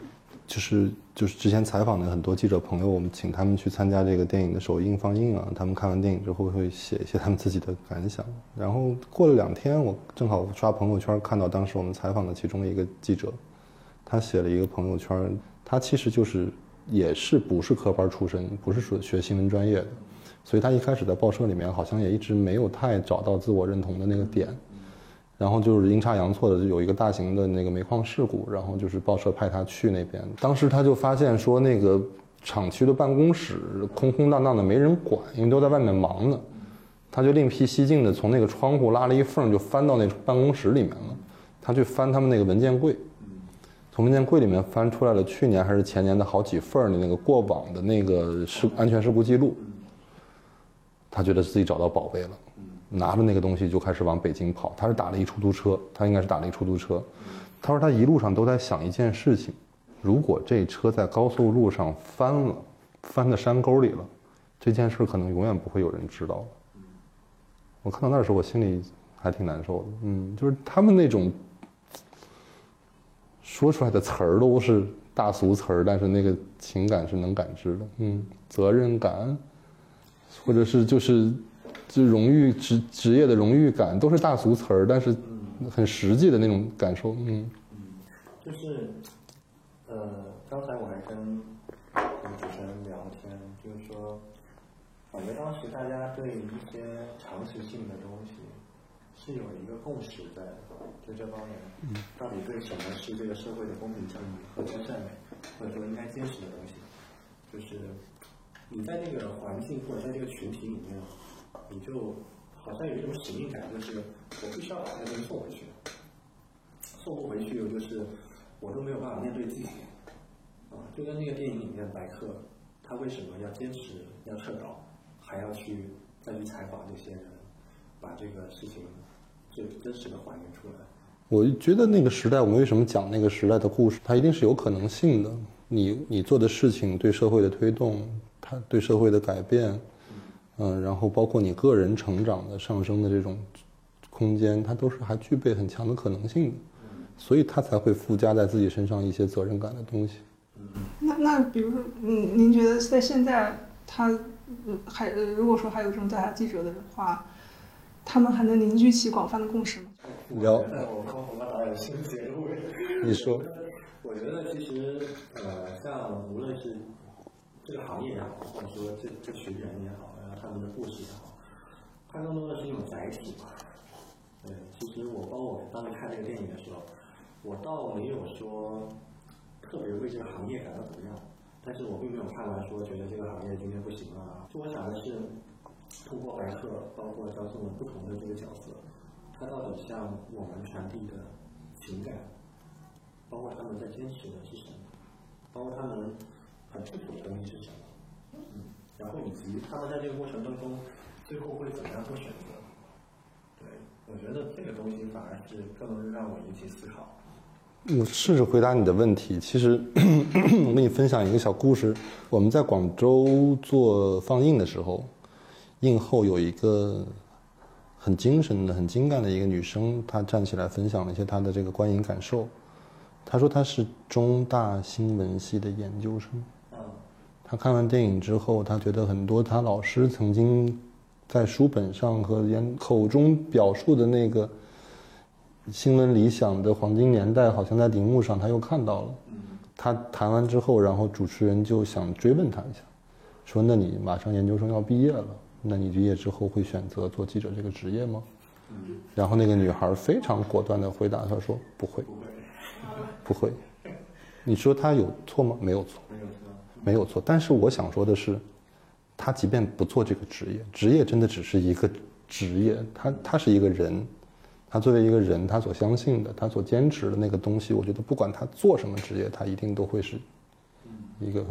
就是就是之前采访的很多记者朋友，我们请他们去参加这个电影的首映放映啊，他们看完电影之后会写一些他们自己的感想。然后过了两天，我正好刷朋友圈看到当时我们采访的其中一个记者，他写了一个朋友圈，他其实就是也是不是科班出身，不是说学新闻专业的，所以他一开始在报社里面好像也一直没有太找到自我认同的那个点。然后就是阴差阳错的就有一个大型的那个煤矿事故，然后就是报社派他去那边，当时他就发现说那个厂区的办公室空空荡荡的没人管，因为都在外面忙呢，他就另辟蹊径的从那个窗户拉了一缝就翻到那办公室里面了，他去翻他们那个文件柜，从文件柜里面翻出来了去年还是前年的好几份的那个过往的那个事安全事故记录，他觉得自己找到宝贝了。拿着那个东西就开始往北京跑。他是打了一出租车，他应该是打了一出租车。他说他一路上都在想一件事情：如果这车在高速路上翻了，翻到山沟里了，这件事可能永远不会有人知道了。我看到那时候，我心里还挺难受的。嗯，就是他们那种说出来的词儿都是大俗词儿，但是那个情感是能感知的。嗯，责任感，或者是就是。就荣誉职职业的荣誉感都是大俗词儿，但是很实际的那种感受，嗯。嗯，就是，呃，刚才我还跟跟主持人聊天，就是说，感觉当时大家对一些常识性的东西是有一个共识在的，就这帮人到底对什么是这个社会的公平正义和真善美，或者说应该坚持的东西，就是你在那个环境或者在这个群体里面。你就好像有一种使命感，就是我必须要把这个东西送回去，送不回去，就是我都没有办法面对自己，啊，就跟那个电影里面白客，他为什么要坚持要撤稿，还要去再去采访那些人，把这个事情最真实的还原出来。我觉得那个时代，我们为什么讲那个时代的故事，它一定是有可能性的。你你做的事情对社会的推动，它对社会的改变。嗯，然后包括你个人成长的上升的这种空间，它都是还具备很强的可能性的，所以他才会附加在自己身上一些责任感的东西。那那比如说，嗯，您觉得在现在，他呃还呃如果说还有这种调查记者的话，他们还能凝聚起广泛的共识吗？聊我觉得我跟红发导演新节目，你说，我觉得其实呃，像无论是这个行业也好，或者说这这群人也好，他们的故事也好，它更多的是一种载体嘛。对，其实我包括我当时看这个电影的时候，我倒没有说特别为这个行业感到不妙。但是我并没有看完说觉得这个行业今天不行了啊。就我想的是，通过白客，包括张颂文不同的这个角色，他到底向我们传递的情感，包括他们在坚持的是什么，包括他们很痛苦的东西是什么，嗯，然后以及他们在这个过程当中最后会怎么样做选择。对，我觉得这个东西反而是更能让我引起思考。我试着回答你的问题。其实，我跟你分享一个小故事。我们在广州做放映的时候，映后有一个很精神的、很精干的一个女生，她站起来分享了一些她的这个观影感受。她说她是中大新闻系的研究生。他看完电影之后，他觉得很多他老师曾经在书本上和言口中表述的那个新闻理想的黄金年代，好像在荧幕上他又看到了。他谈完之后，然后主持人就想追问他一下，说：“那你马上研究生要毕业了，那你毕业之后会选择做记者这个职业吗？”，然后那个女孩非常果断地回答：“她说不会，不会，”你说他有错吗？没有错。没有错。但是我想说的是，他即便不做这个职业，职业真的只是一个职业，他他是一个人，他作为一个人，他所相信的，他所坚持的那个东西，我觉得不管他做什么职业，他一定都会是一个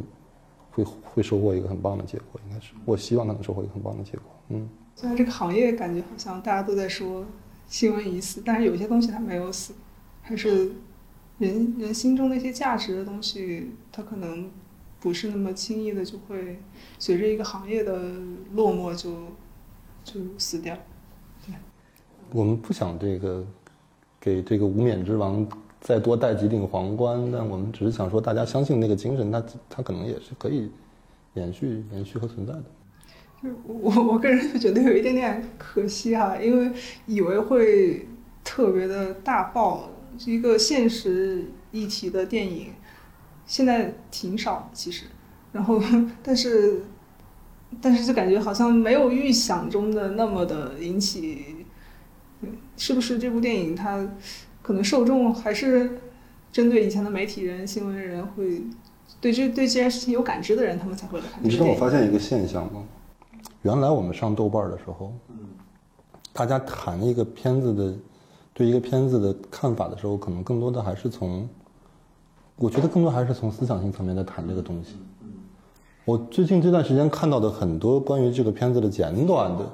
会会收获一个很棒的结果，应该是，我希望他能收获一个很棒的结果，嗯。虽然这个行业感觉好像大家都在说新闻已死，但是有些东西它没有死，还是人人心中那些价值的东西，它可能不是那么轻易的就会随着一个行业的落寞就就死掉。对我们不想这个给这个无冕之王再多戴几顶皇冠，但我们只是想说，大家相信那个精神，它它可能也是可以延续、延续和存在的。就是我我个人就觉得有一点点可惜哈，因为以为会特别的大爆，是一个现实议题的电影，现在挺少的其实，然后 但是但是就感觉好像没有预想中的那么的引起，是不是这部电影它可能受众还是针对以前的媒体人、新闻人会对这对这件事情有感知的人，他们才会来看这你知道。我发现一个现象吗？原来我们上豆瓣的时候，嗯大家谈一个片子的对一个片子的看法的时候，可能更多的还是从，我觉得更多还是从思想性层面在谈这个东西。我最近这段时间看到的很多关于这个片子的简短的，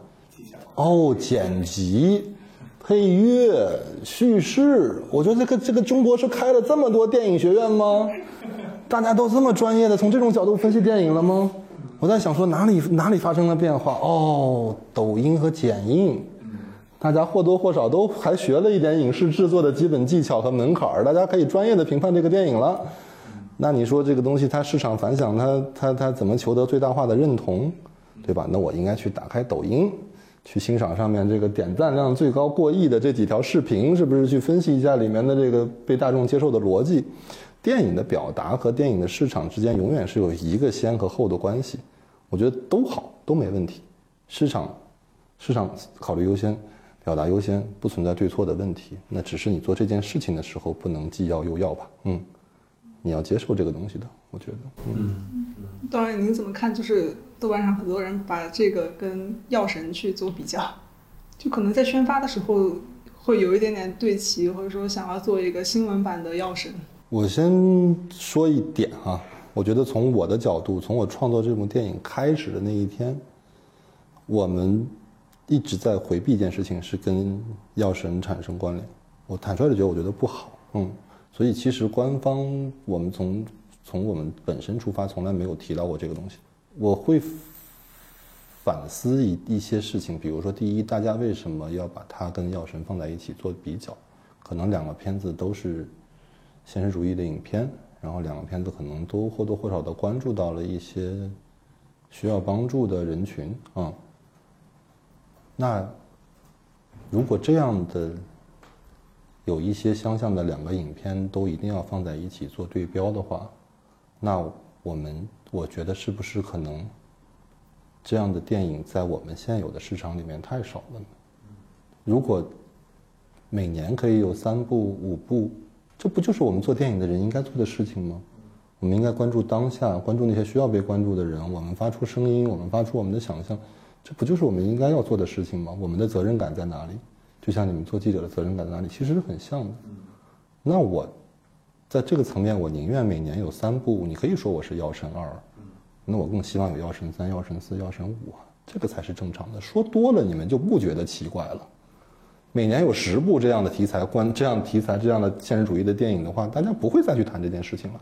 哦，剪辑、配乐、叙事，我觉得这个这个中国是开了这么多电影学院吗？大家都这么专业的从这种角度分析电影了吗？我在想说哪里哪里发生了变化？哦，抖音和剪映，大家或多或少都还学了一点影视制作的基本技巧和门槛儿，大家可以专业的评判这个电影了。那你说这个东西它市场反响，它它它怎么求得最大化的认同，对吧？那我应该去打开抖音，去欣赏上面这个点赞量最高过亿的这几条视频，是不是去分析一下里面的这个被大众接受的逻辑？电影的表达和电影的市场之间永远是有一个先和后的关系，我觉得都好，都没问题。市场市场考虑优先，表达优先，不存在对错的问题。那只是你做这件事情的时候不能既要又要吧？嗯，你要接受这个东西的，我觉得。嗯，当然，您怎么看？就是豆瓣上很多人把这个跟《药神》去做比较，就可能在宣发的时候会有一点点对齐，或者说想要做一个新闻版的《药神》。我先说一点哈、我觉得从我的角度，从我创作这部电影开始的那一天，我们一直在回避一件事情，是跟药神产生关联。我坦率的觉得，我觉得不好，嗯，所以其实官方我们从从我们本身出发，从来没有提到过这个东西。我会反思一一些事情，比如说，第一，大家为什么要把它跟药神放在一起做比较？可能两个片子都是现实主义的影片，然后两个片子可能都或多或少的关注到了一些需要帮助的人群啊、那如果这样的有一些相像的两个影片都一定要放在一起做对标的话，那我们我觉得是不是可能这样的电影在我们现有的市场里面太少了呢？如果每年可以有三部、五部，这不就是我们做电影的人应该做的事情吗？我们应该关注当下，关注那些需要被关注的人。我们发出声音，我们发出我们的想象，这不就是我们应该要做的事情吗？我们的责任感在哪里？就像你们做记者的责任感在哪里，其实是很像的。那我在这个层面，我宁愿每年有三部，你可以说我是药神二，那我更希望有药神三、药神四、药神五，这个才是正常的。说多了，你们就不觉得奇怪了。每年有十部这样的题材关这样题材这样的现实主义的电影的话，大家不会再去谈这件事情了。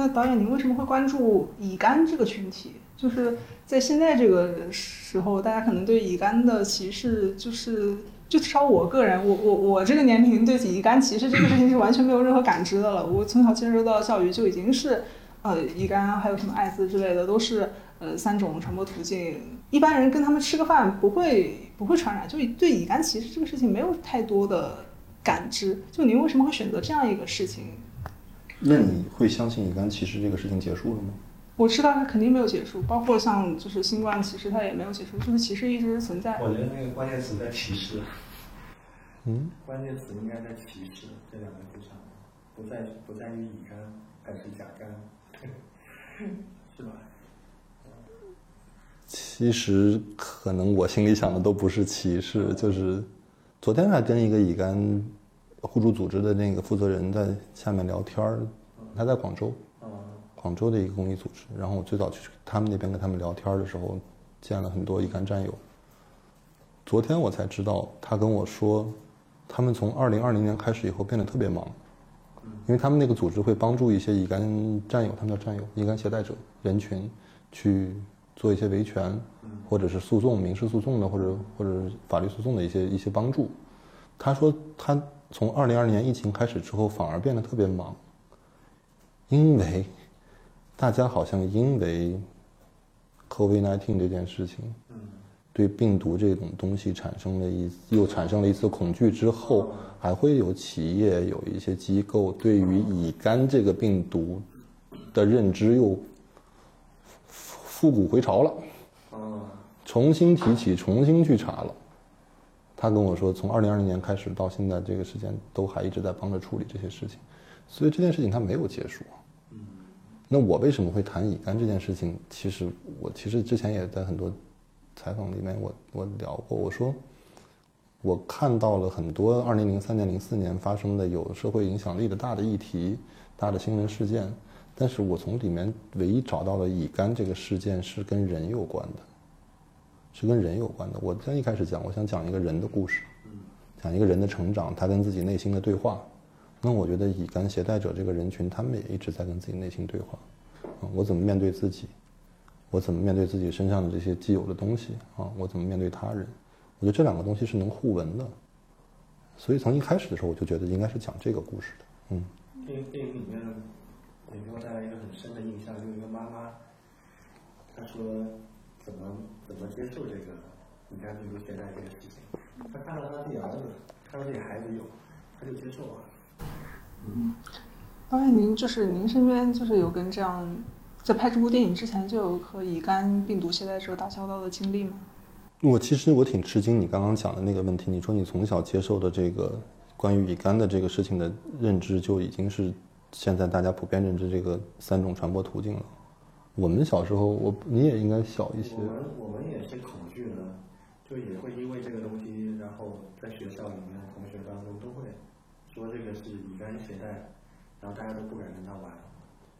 那导演，您为什么会关注乙肝这个群体？就是在现在这个时候，大家可能对乙肝的歧视，就是就至少我个人，我我我这个年龄对乙肝歧视这个事情是完全没有任何感知的了。我从小接受到教育就已经是，呃，乙肝还有什么艾滋之类的，都是呃三种传播途径。一般人跟他们吃个饭不会不会传染，就对乙肝歧视这个事情没有太多的感知。就您为什么会选择这样一个事情？那你会相信乙肝歧视这个事情结束了吗？我知道它肯定没有结束，包括像就是新冠歧视，它也没有结束，就是歧视一直存在。我觉得那个关键词在歧视，嗯，关键词应该在歧视这两个字上，不在不在于乙肝还是甲肝，是吧？其实可能我心里想的都不是歧视，就是昨天还跟一个乙肝互助组织的那个负责人在下面聊天儿，他在广州，广州的一个公益组织。然后我最早去他们那边跟他们聊天的时候，见了很多乙肝战友。昨天我才知道，他跟我说，他们从二零二零年开始以后变得特别忙，因为他们那个组织会帮助一些乙肝战友，他们叫战友，乙肝携带者人群去。做一些维权，或者是诉讼、民事诉讼的，或者或者法律诉讼的一些一些帮助。他说，他从二零二零年疫情开始之后，反而变得特别忙，因为大家好像因为 COVID-19 这件事情，对病毒这种东西产生了一又产生了一次恐惧之后，还会有企业有一些机构对于乙肝这个病毒的认知又。复古回潮了，重新提起，重新去查了。他跟我说，从二零二零年开始到现在这个时间，都还一直在帮着处理这些事情，所以这件事情他没有结束。那我为什么会谈乙肝这件事情？其实我其实之前也在很多采访里面，我我聊过，我说我看到了很多二零零三年、零四年发生的有社会影响力的大的议题、大的新闻事件。但是我从里面唯一找到了乙肝这个事件是跟人有关的，是跟人有关的。我在一开始讲，我想讲一个人的故事，讲一个人的成长，他跟自己内心的对话。那我觉得乙肝携带者这个人群，他们也一直在跟自己内心对话。啊，我怎么面对自己？我怎么面对自己身上的这些既有的东西？啊，我怎么面对他人？我觉得这两个东西是能互文的。所以从一开始的时候，我就觉得应该是讲这个故事的。嗯。电电影里面。也给我带来一个很深的印象，就是一个妈妈，她说怎么怎么接受这个乙肝病毒携带这个事情。他看到他自己儿子，看到自己孩子有，他就接受了。嗯，导演，您就是您身边就是有跟这样在拍这部电影之前就有和乙肝病毒携带者打交道的经历吗？我其实我挺吃惊你刚刚讲的那个问题。你说你从小接受的这个关于乙肝的这个事情的认知就已经是。现在大家普遍认知这个三种传播途径了。我们小时候，我你也应该小一些。我们我们也是恐惧的，就也会因为这个东西，然后在学校里面，同学当中都会说这个是乙肝携带，然后大家都不敢跟他玩，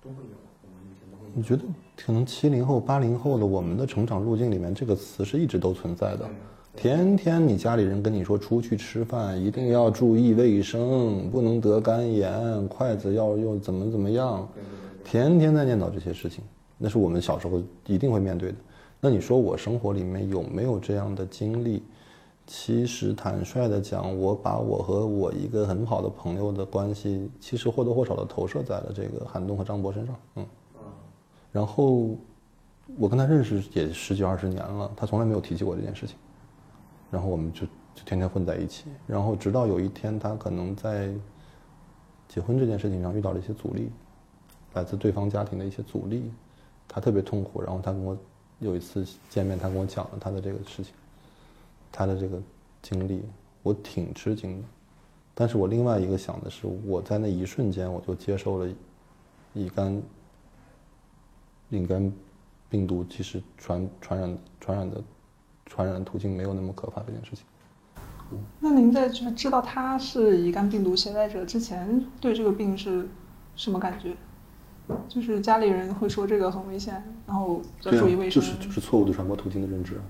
都会有。我们以前都会。你觉得可能七零后、八零后的我们的成长路径里面，这个词是一直都存在的。天天你家里人跟你说出去吃饭一定要注意卫生，不能得肝炎，筷子要用怎么怎么样，天天在念叨这些事情，那是我们小时候一定会面对的。那你说我生活里面有没有这样的经历？其实坦率的讲，我把我和我一个很好的朋友的关系，其实或多或少的投射在了这个韩东和张博身上，嗯，然后我跟他认识也十几二十年了，他从来没有提起过这件事情。然后我们就就天天混在一起，然后直到有一天，他可能在结婚这件事情上遇到了一些阻力，来自对方家庭的一些阻力，他特别痛苦。然后他跟我有一次见面，他跟我讲了他的这个事情，他的这个经历，我挺吃惊的。但是我另外一个想的是，我在那一瞬间我就接受了乙肝乙肝病毒其实传传染传染的传染途径没有那么可怕这件事情。那您在就是知道他是乙肝病毒携带者之前，对这个病是什么感觉？就是家里人会说这个很危险，然后要注意卫生。就是就是错误的传播途径的认知，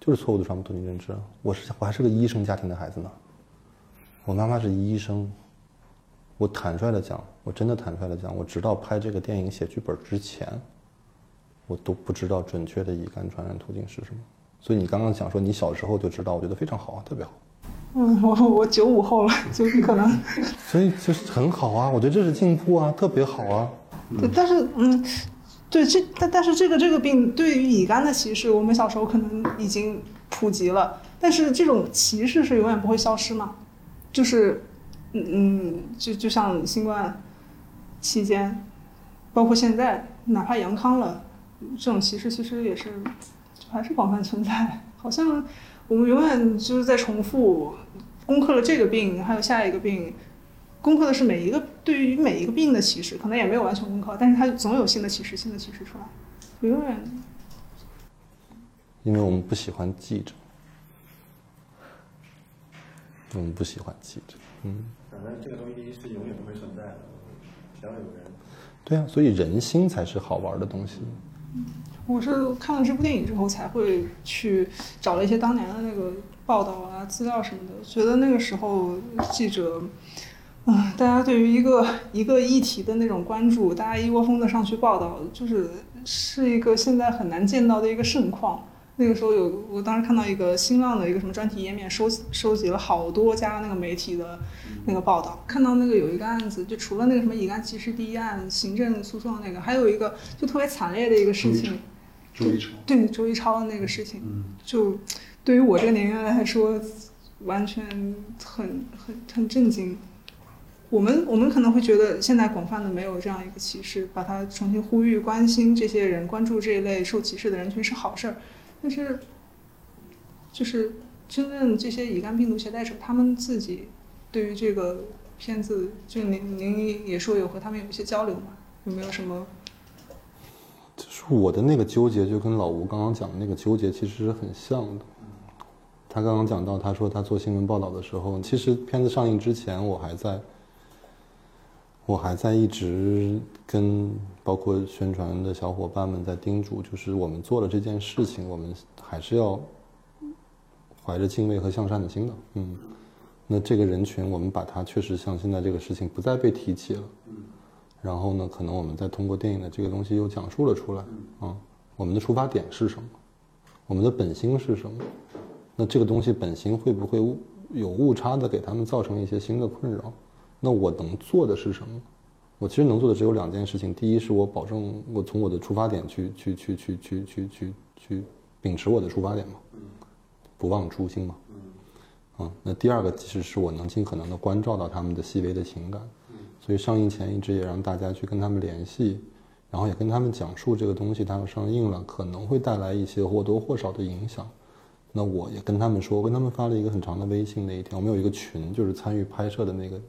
就是错误的传播途径认知。我是我还是个医生家庭的孩子呢，我妈妈是医生。我坦率的讲，我真的坦率的讲，我直到拍这个电影写剧本之前，我都不知道准确的乙肝传染途径是什么。所以你刚刚讲说你小时候就知道，我觉得非常好啊，特别好。嗯，我我九五后了，就是可能。所以就是很好啊，我觉得这是进步啊，特别好啊。对，但是嗯，对这但但是这个这个病对于乙肝的歧视，我们小时候可能已经普及了，但是这种歧视是永远不会消失嘛？就是嗯嗯，就就像新冠期间，包括现在，哪怕阳康了，这种歧视其实也是还是广泛存在。好像我们永远就是在重复攻克了这个病，还有下一个病。攻克的是每一个对于每一个病的歧视，可能也没有完全攻克，但是它总有新的歧视、新的歧视出来，永远。因为我们不喜欢记着，我们不喜欢记着，嗯。反正这个东西是永远不会存在的，只要有人。对啊，所以人心才是好玩的东西。我是看了这部电影之后，才会去找了一些当年的那个报道啊、资料什么的，觉得那个时候记者。啊，大家对于一个一个议题的那种关注，大家一窝蜂的上去报道，就是是一个现在很难见到的一个盛况。那个时候有，我当时看到一个新浪的一个什么专题页面，收收集了好多家那个媒体的那个报道，看到那个有一个案子，就除了那个什么乙肝歧视第一案行政诉讼那个，还有一个就特别惨烈的一个事情，周一超，对周一超的那个事情，就对于我这个年龄来说，完全很很很震惊。我们我们可能会觉得现在广泛的没有这样一个歧视，把它重新呼吁、关心这些人、关注这一类受歧视的人群是好事儿，但是，就是真正这些乙肝病毒携带者，他们自己对于这个片子，就您您也说有和他们有一些交流嘛？有没有什么？就是我的那个纠结，就跟老吴刚刚讲的那个纠结其实是很像的。他刚刚讲到，他说他做新闻报道的时候，其实片子上映之前，我还在。我还在一直跟包括宣传的小伙伴们在叮嘱，就是我们做了这件事情，我们还是要怀着敬畏和向善的心的。嗯，那这个人群，我们把它确实像现在这个事情不再被提起了。然后呢，可能我们再通过电影的这个东西又讲述了出来。啊，我们的出发点是什么？我们的本心是什么？那这个东西本心会不会有误差的给他们造成一些新的困扰？那我能做的是什么？我其实能做的只有两件事情。第一是我保证我从我的出发点去去去去去去去去秉持我的出发点嘛，不忘初心嘛。嗯，那第二个其实是我能尽可能的关照到他们的细微的情感。所以上映前一直也让大家去跟他们联系，然后也跟他们讲述这个东西它要上映了，可能会带来一些或多或少的影响。那我也跟他们说，我跟他们发了一个很长的微信那一天，我们有一个群，就是参与拍摄的那个。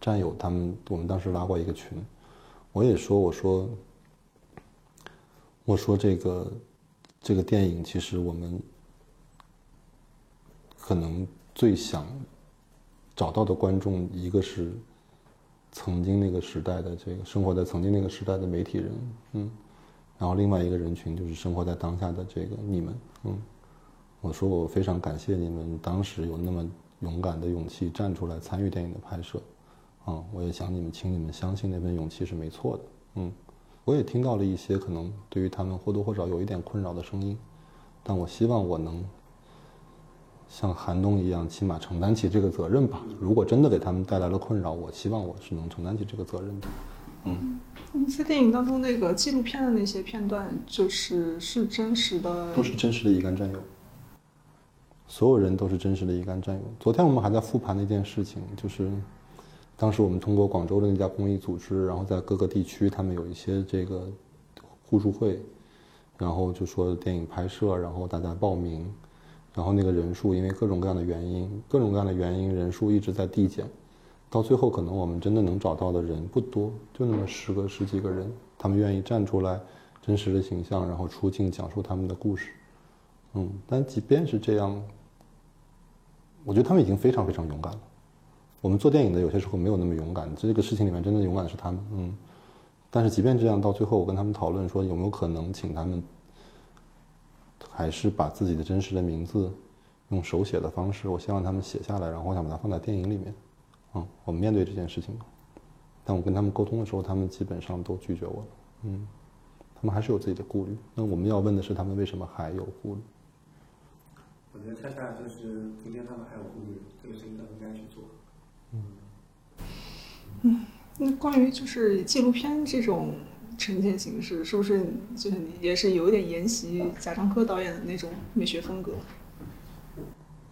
战友他们，我们当时拉过一个群，我也说，我说，我说这个这个电影其实我们可能最想找到的观众，一个是曾经那个时代的这个生活在曾经那个时代的媒体人，嗯，然后另外一个人群就是生活在当下的这个你们，嗯，我说我非常感谢你们当时有那么勇敢的勇气站出来参与电影的拍摄。嗯，我也想你们，请你们相信那份勇气是没错的。嗯，我也听到了一些可能对于他们或多或少有一点困扰的声音，但我希望我能像寒冬一样，起码承担起这个责任吧。如果真的给他们带来了困扰，我希望我是能承担起这个责任的。嗯，在电影当中那个纪录片的那些片段，就是是真实的，都是真实的乙肝战友，所有人都是真实的乙肝战友。昨天我们还在复盘那件事情，就是。当时我们通过广州的那家公益组织，然后在各个地区，他们有一些这个互助会，然后就说电影拍摄，然后大家报名，然后那个人数因为各种各样的原因，各种各样的原因，人数一直在递减，到最后可能我们真的能找到的人不多，就那么十个十几个人，他们愿意站出来，真实的形象，然后出镜讲述他们的故事。嗯，但即便是这样，我觉得他们已经非常非常勇敢了。我们做电影的有些时候没有那么勇敢，这个事情里面真的勇敢的是他们。嗯，但是即便这样，到最后我跟他们讨论说有没有可能请他们，还是把自己的真实的名字用手写的方式，我希望他们写下来，然后我想把它放在电影里面。嗯，我们面对这件事情，但我跟他们沟通的时候，他们基本上都拒绝我了。嗯，他们还是有自己的顾虑。那我们要问的是，他们为什么还有顾虑？我觉得恰恰就是今天他们还有顾虑，这个事情他们应该去做。嗯嗯，那关于就是纪录片这种呈现形式，是不是就是也是有点沿袭贾樟柯导演的那种美学风格？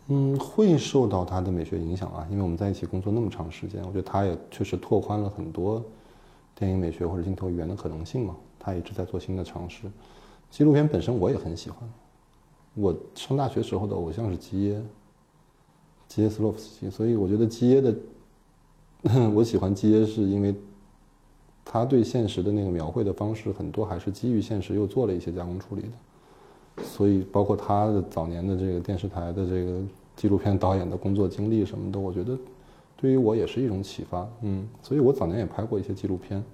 嗯，会受到他的美学影响啊，因为我们在一起工作那么长时间，我觉得他也确实拓宽了很多电影美学或者镜头语言的可能性嘛。他一直在做新的尝试。纪录片本身我也很喜欢，我上大学时候的偶像是基耶，基耶斯洛夫斯基，所以我觉得基耶的，我喜欢基耶是因为他对现实的那个描绘的方式很多还是基于现实又做了一些加工处理的。所以，包括他的早年的这个电视台的这个纪录片导演的工作经历什么的，我觉得对于我也是一种启发。嗯，所以我早年也拍过一些纪录片，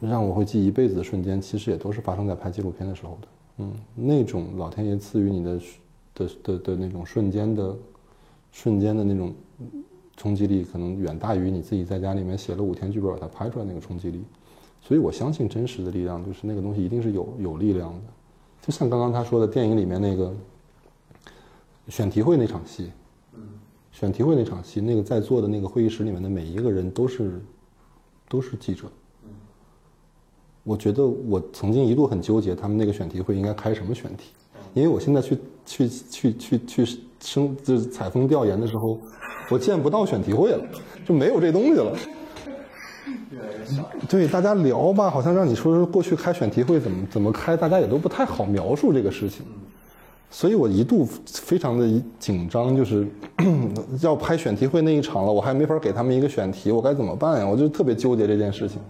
让我会记一辈子的瞬间，其实也都是发生在拍纪录片的时候的。嗯，那种老天爷赐予你的的的的那种瞬间的瞬间的那种冲击力，可能远大于你自己在家里面写了五天剧本把它拍出来那个冲击力。所以我相信真实的力量，就是那个东西一定是有有力量的。就像刚刚他说的，电影里面那个选题会那场戏，选题会那场戏，那个在座的那个会议室里面的每一个人都是都是记者。我觉得我曾经一度很纠结，他们那个选题会应该开什么选题，因为我现在去去去去去生就是采风调研的时候，我见不到选题会了，就没有这东西了。越来越少。对，大家聊吧，好像让你说说过去开选题会怎么怎么开，大家也都不太好描述这个事情。所以我一度非常的紧张，就是 要拍选题会那一场了，我还没法给他们一个选题，我该怎么办呀？我就特别纠结这件事情。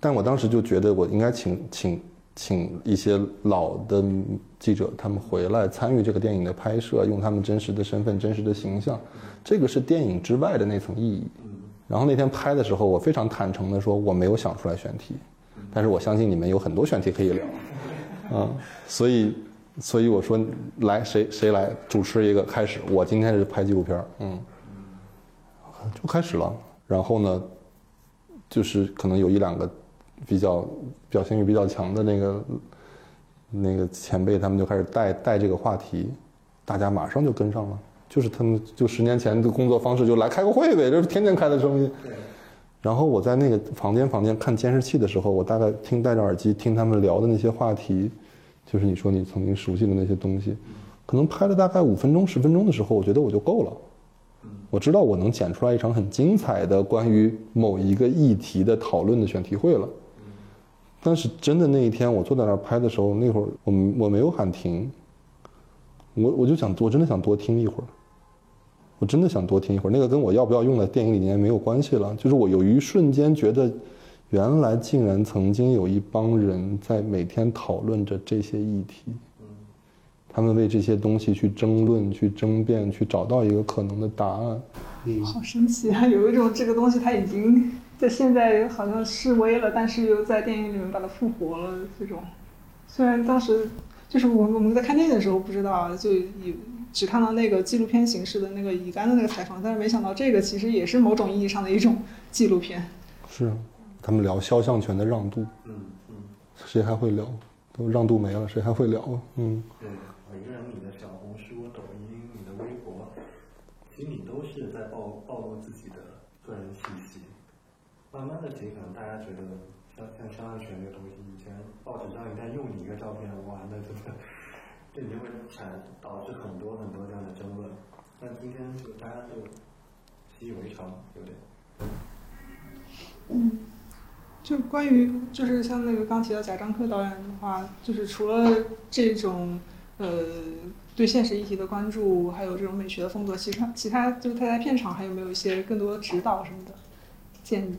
但我当时就觉得我应该请请请一些老的记者，他们回来参与这个电影的拍摄，用他们真实的身份、真实的形象，这个是电影之外的那层意义。然后那天拍的时候，我非常坦诚的说，我没有想出来选题，但是我相信你们有很多选题可以聊，啊，所以所以我说来谁谁来主持一个开始，我今天是拍纪录片儿，嗯，就开始了。然后呢，就是可能有一两个比较表现欲比较强的那个那个前辈，他们就开始带带这个话题，大家马上就跟上了。就是他们就十年前的工作方式，就来开个会呗，就是天天开的声音。然后我在那个房间房间看监视器的时候，我大概听戴着耳机听他们聊的那些话题，就是你说你曾经熟悉的那些东西，可能拍了大概五分钟十分钟的时候，我觉得我就够了。我知道我能剪出来一场很精彩的关于某一个议题的讨论的选题会了。但是真的那一天我坐在那儿拍的时候，那会儿我我没有喊停，我我就想我真的想多听一会儿。我真的想多听一会儿，那个跟我要不要用在电影里面没有关系了。就是我有一瞬间觉得，原来竟然曾经有一帮人在每天讨论着这些议题，他们为这些东西去争论、去争辩、去找到一个可能的答案。嗯好神奇啊！有一种这个东西它已经在现在好像示威了，但是又在电影里面把它复活了。这种虽然当时就是我我们在看电影的时候不知道，就有。只看到那个纪录片形式的那个乙肝的那个采访，但是没想到这个其实也是某种意义上的一种纪录片。是，他们聊肖像权的让渡，嗯嗯，谁还会聊？都让渡没了，谁还会聊？嗯，对，每个人你的小红书、抖音、你的微博，其实你都是在暴暴露自己的个人信息。慢慢的，其实可能大家觉得像像肖像权这个东西，以前报纸上一旦用你一个照片，哇，那真的。这就会产导致很多很多这样的争论，但今天就大家就习以为常，有点。嗯，就关于就是像那个刚提到贾樟柯导演的话，就是除了这种呃对现实议题的关注，还有这种美学的风格，其他其他就是他在片场还有没有一些更多的指导什么的建议？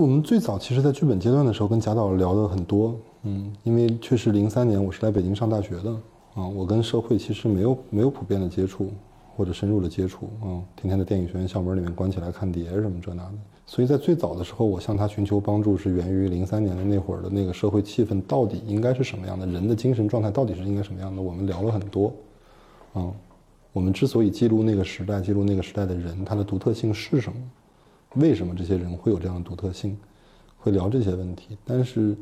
我们最早其实，在剧本阶段的时候，跟贾导聊的很多，嗯，因为确实零三年我是来北京上大学的，啊，我跟社会其实没有没有普遍的接触或者深入的接触，啊，天天在电影学院校门里面关起来看碟什么这那的，所以在最早的时候，我向他寻求帮助是源于零三年的那会儿的那个社会气氛到底应该是什么样的，人的精神状态到底是应该什么样的，我们聊了很多，啊，我们之所以记录那个时代，记录那个时代的人，他的独特性是什么？为什么这些人会有这样的独特性？会聊这些问题，但是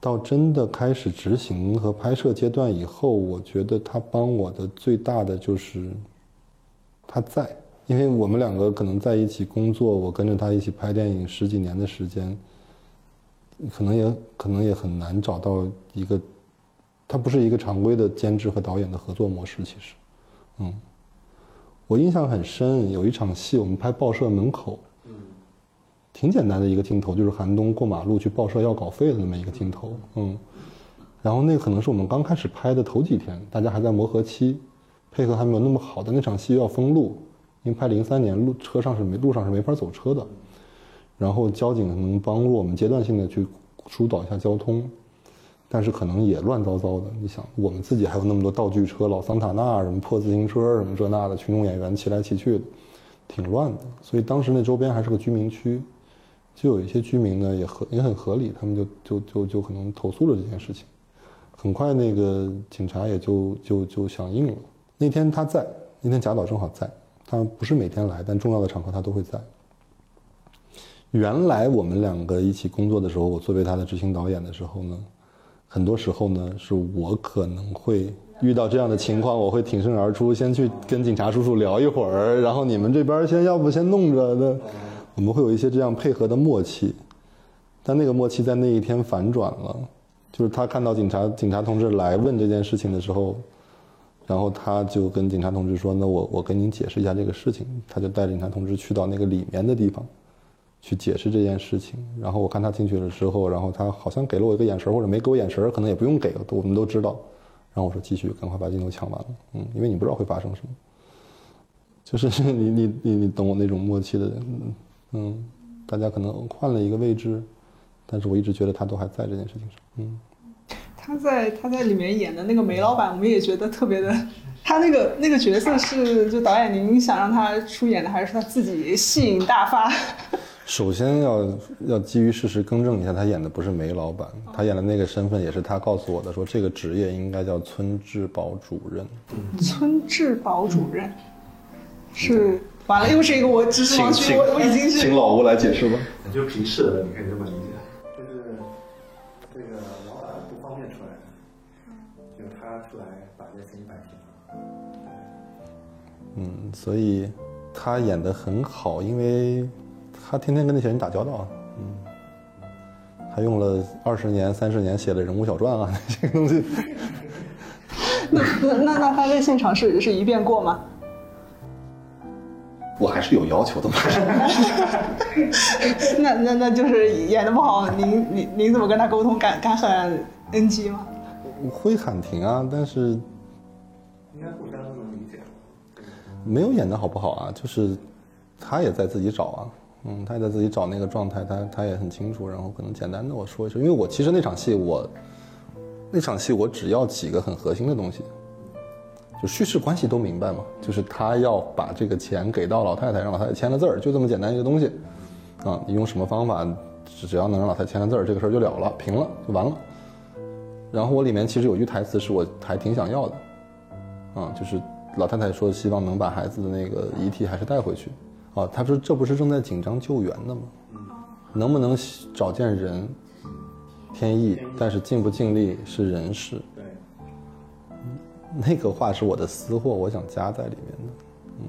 到真的开始执行和拍摄阶段以后，我觉得他帮我的最大的就是他在，因为我们两个可能在一起工作，我跟着他一起拍电影十几年的时间，可能也可能也很难找到一个，他不是一个常规的监制和导演的合作模式，其实，嗯，我印象很深，有一场戏我们拍报社门口。挺简单的一个镜头，就是寒冬过马路去报社要稿费的那么一个镜头，嗯，然后那可能是我们刚开始拍的头几天，大家还在磨合期，配合还没有那么好的那场戏要封路，因为拍零三年路车上是没路上是没法走车的，然后交警能帮助我们阶段性的去疏导一下交通，但是可能也乱糟糟的。你想，我们自己还有那么多道具车，老桑塔纳什么破自行车什么这那的，群众演员骑来骑去的，挺乱的。所以当时那周边还是个居民区。就有一些居民呢，也合也很合理，他们就就就就可能投诉了这件事情。很快，那个警察也就就就响应了。那天他在，那天贾导正好在，他不是每天来，但重要的场合他都会在。原来我们两个一起工作的时候，我作为他的执行导演的时候呢，很多时候呢，是我可能会遇到这样的情况，我会挺身而出，先去跟警察叔叔聊一会儿，然后你们这边先要不先弄着的。我们会有一些这样配合的默契，但那个默契在那一天反转了，就是他看到警察警察同志来问这件事情的时候，然后他就跟警察同志说：“那我我跟您解释一下这个事情。”他就带着警察同志去到那个里面的地方，去解释这件事情。然后我看他进去的时候，然后他好像给了我一个眼神，或者没给我眼神，可能也不用给，我们都知道。然后我说：“继续，赶快把镜头抢完了。”嗯，因为你不知道会发生什么，就是 你你你你懂我那种默契的人。嗯，大家可能换了一个位置，但是我一直觉得他都还在这件事情上。嗯，他在他在里面演的那个梅老板，我们也觉得特别的。他那个那个角色是就导演您想让他出演的，还是他自己戏瘾大发？首先要要基于事实更正一下，他演的不是煤老板，他演的那个身份也是他告诉我的，说这个职业应该叫村治保主任。村治保主任是。完了，又是一个我知识盲区，我我已经是。请老吴来解释吧。就平视的，你可以这么理解，就是这个老板不方便出来，就他出来把这事情摆平了。嗯，所以他演的很好，因为他天天跟那些人打交道。嗯，他用了二十年、三十年写的人物小传啊，这个东西。那那那那他在现场是是一遍过吗？我还是有要求的嘛。那那那就是演的不好，您您您怎么跟他沟通？敢敢喊 NG 吗？我会喊停啊，但是应该互相都能理解。没有演的好不好啊？就是他也在自己找啊，嗯，他也在自己找那个状态，他他也很清楚。然后可能简单的我说一说，因为我其实那场戏我那场戏我只要几个很核心的东西。就叙事关系都明白嘛，就是他要把这个钱给到老太太，让老太太签了字儿，就这么简单一个东西，啊，你用什么方法，只要能让老太太签了字儿，这个事儿就了了，平了就完了。然后我里面其实有句台词是我还挺想要的，啊，就是老太太说希望能把孩子的那个遗体还是带回去，啊，她说这不是正在紧张救援的吗？能不能找见人，天意，但是尽不尽力是人事。那个话是我的私货，我想加在里面的，嗯，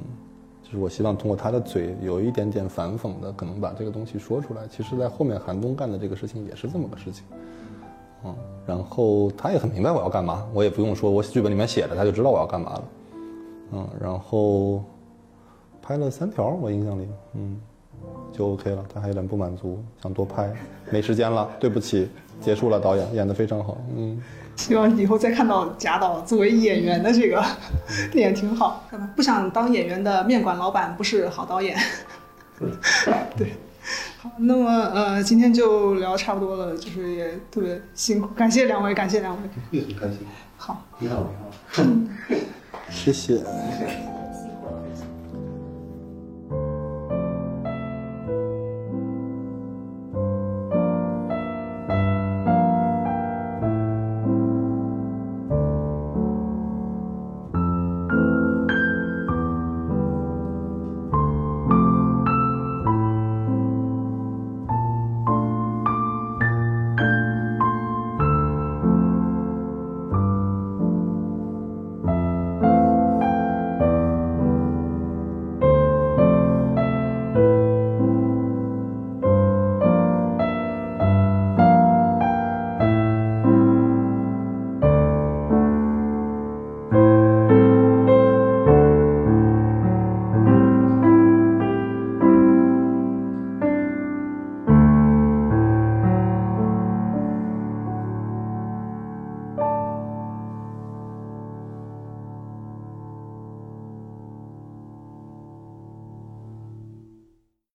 就是我希望通过他的嘴有一点点反讽的，可能把这个东西说出来。其实，在后面韩东干的这个事情也是这么个事情，嗯，然后他也很明白我要干嘛，我也不用说，我剧本里面写的，他就知道我要干嘛了，嗯，然后拍了三条，我印象里，嗯，就 OK 了。他还有点不满足，想多拍，没时间了，对不起，结束了。导演演得非常好，嗯。希望以后再看到贾导作为演员的这个脸挺好。不想当演员的面馆老板不是好导演。对，好，那么呃，今天就聊差不多了，就是也特别辛苦，感谢两位，感谢两位。会很开心。好，你好，你好。谢谢。谢谢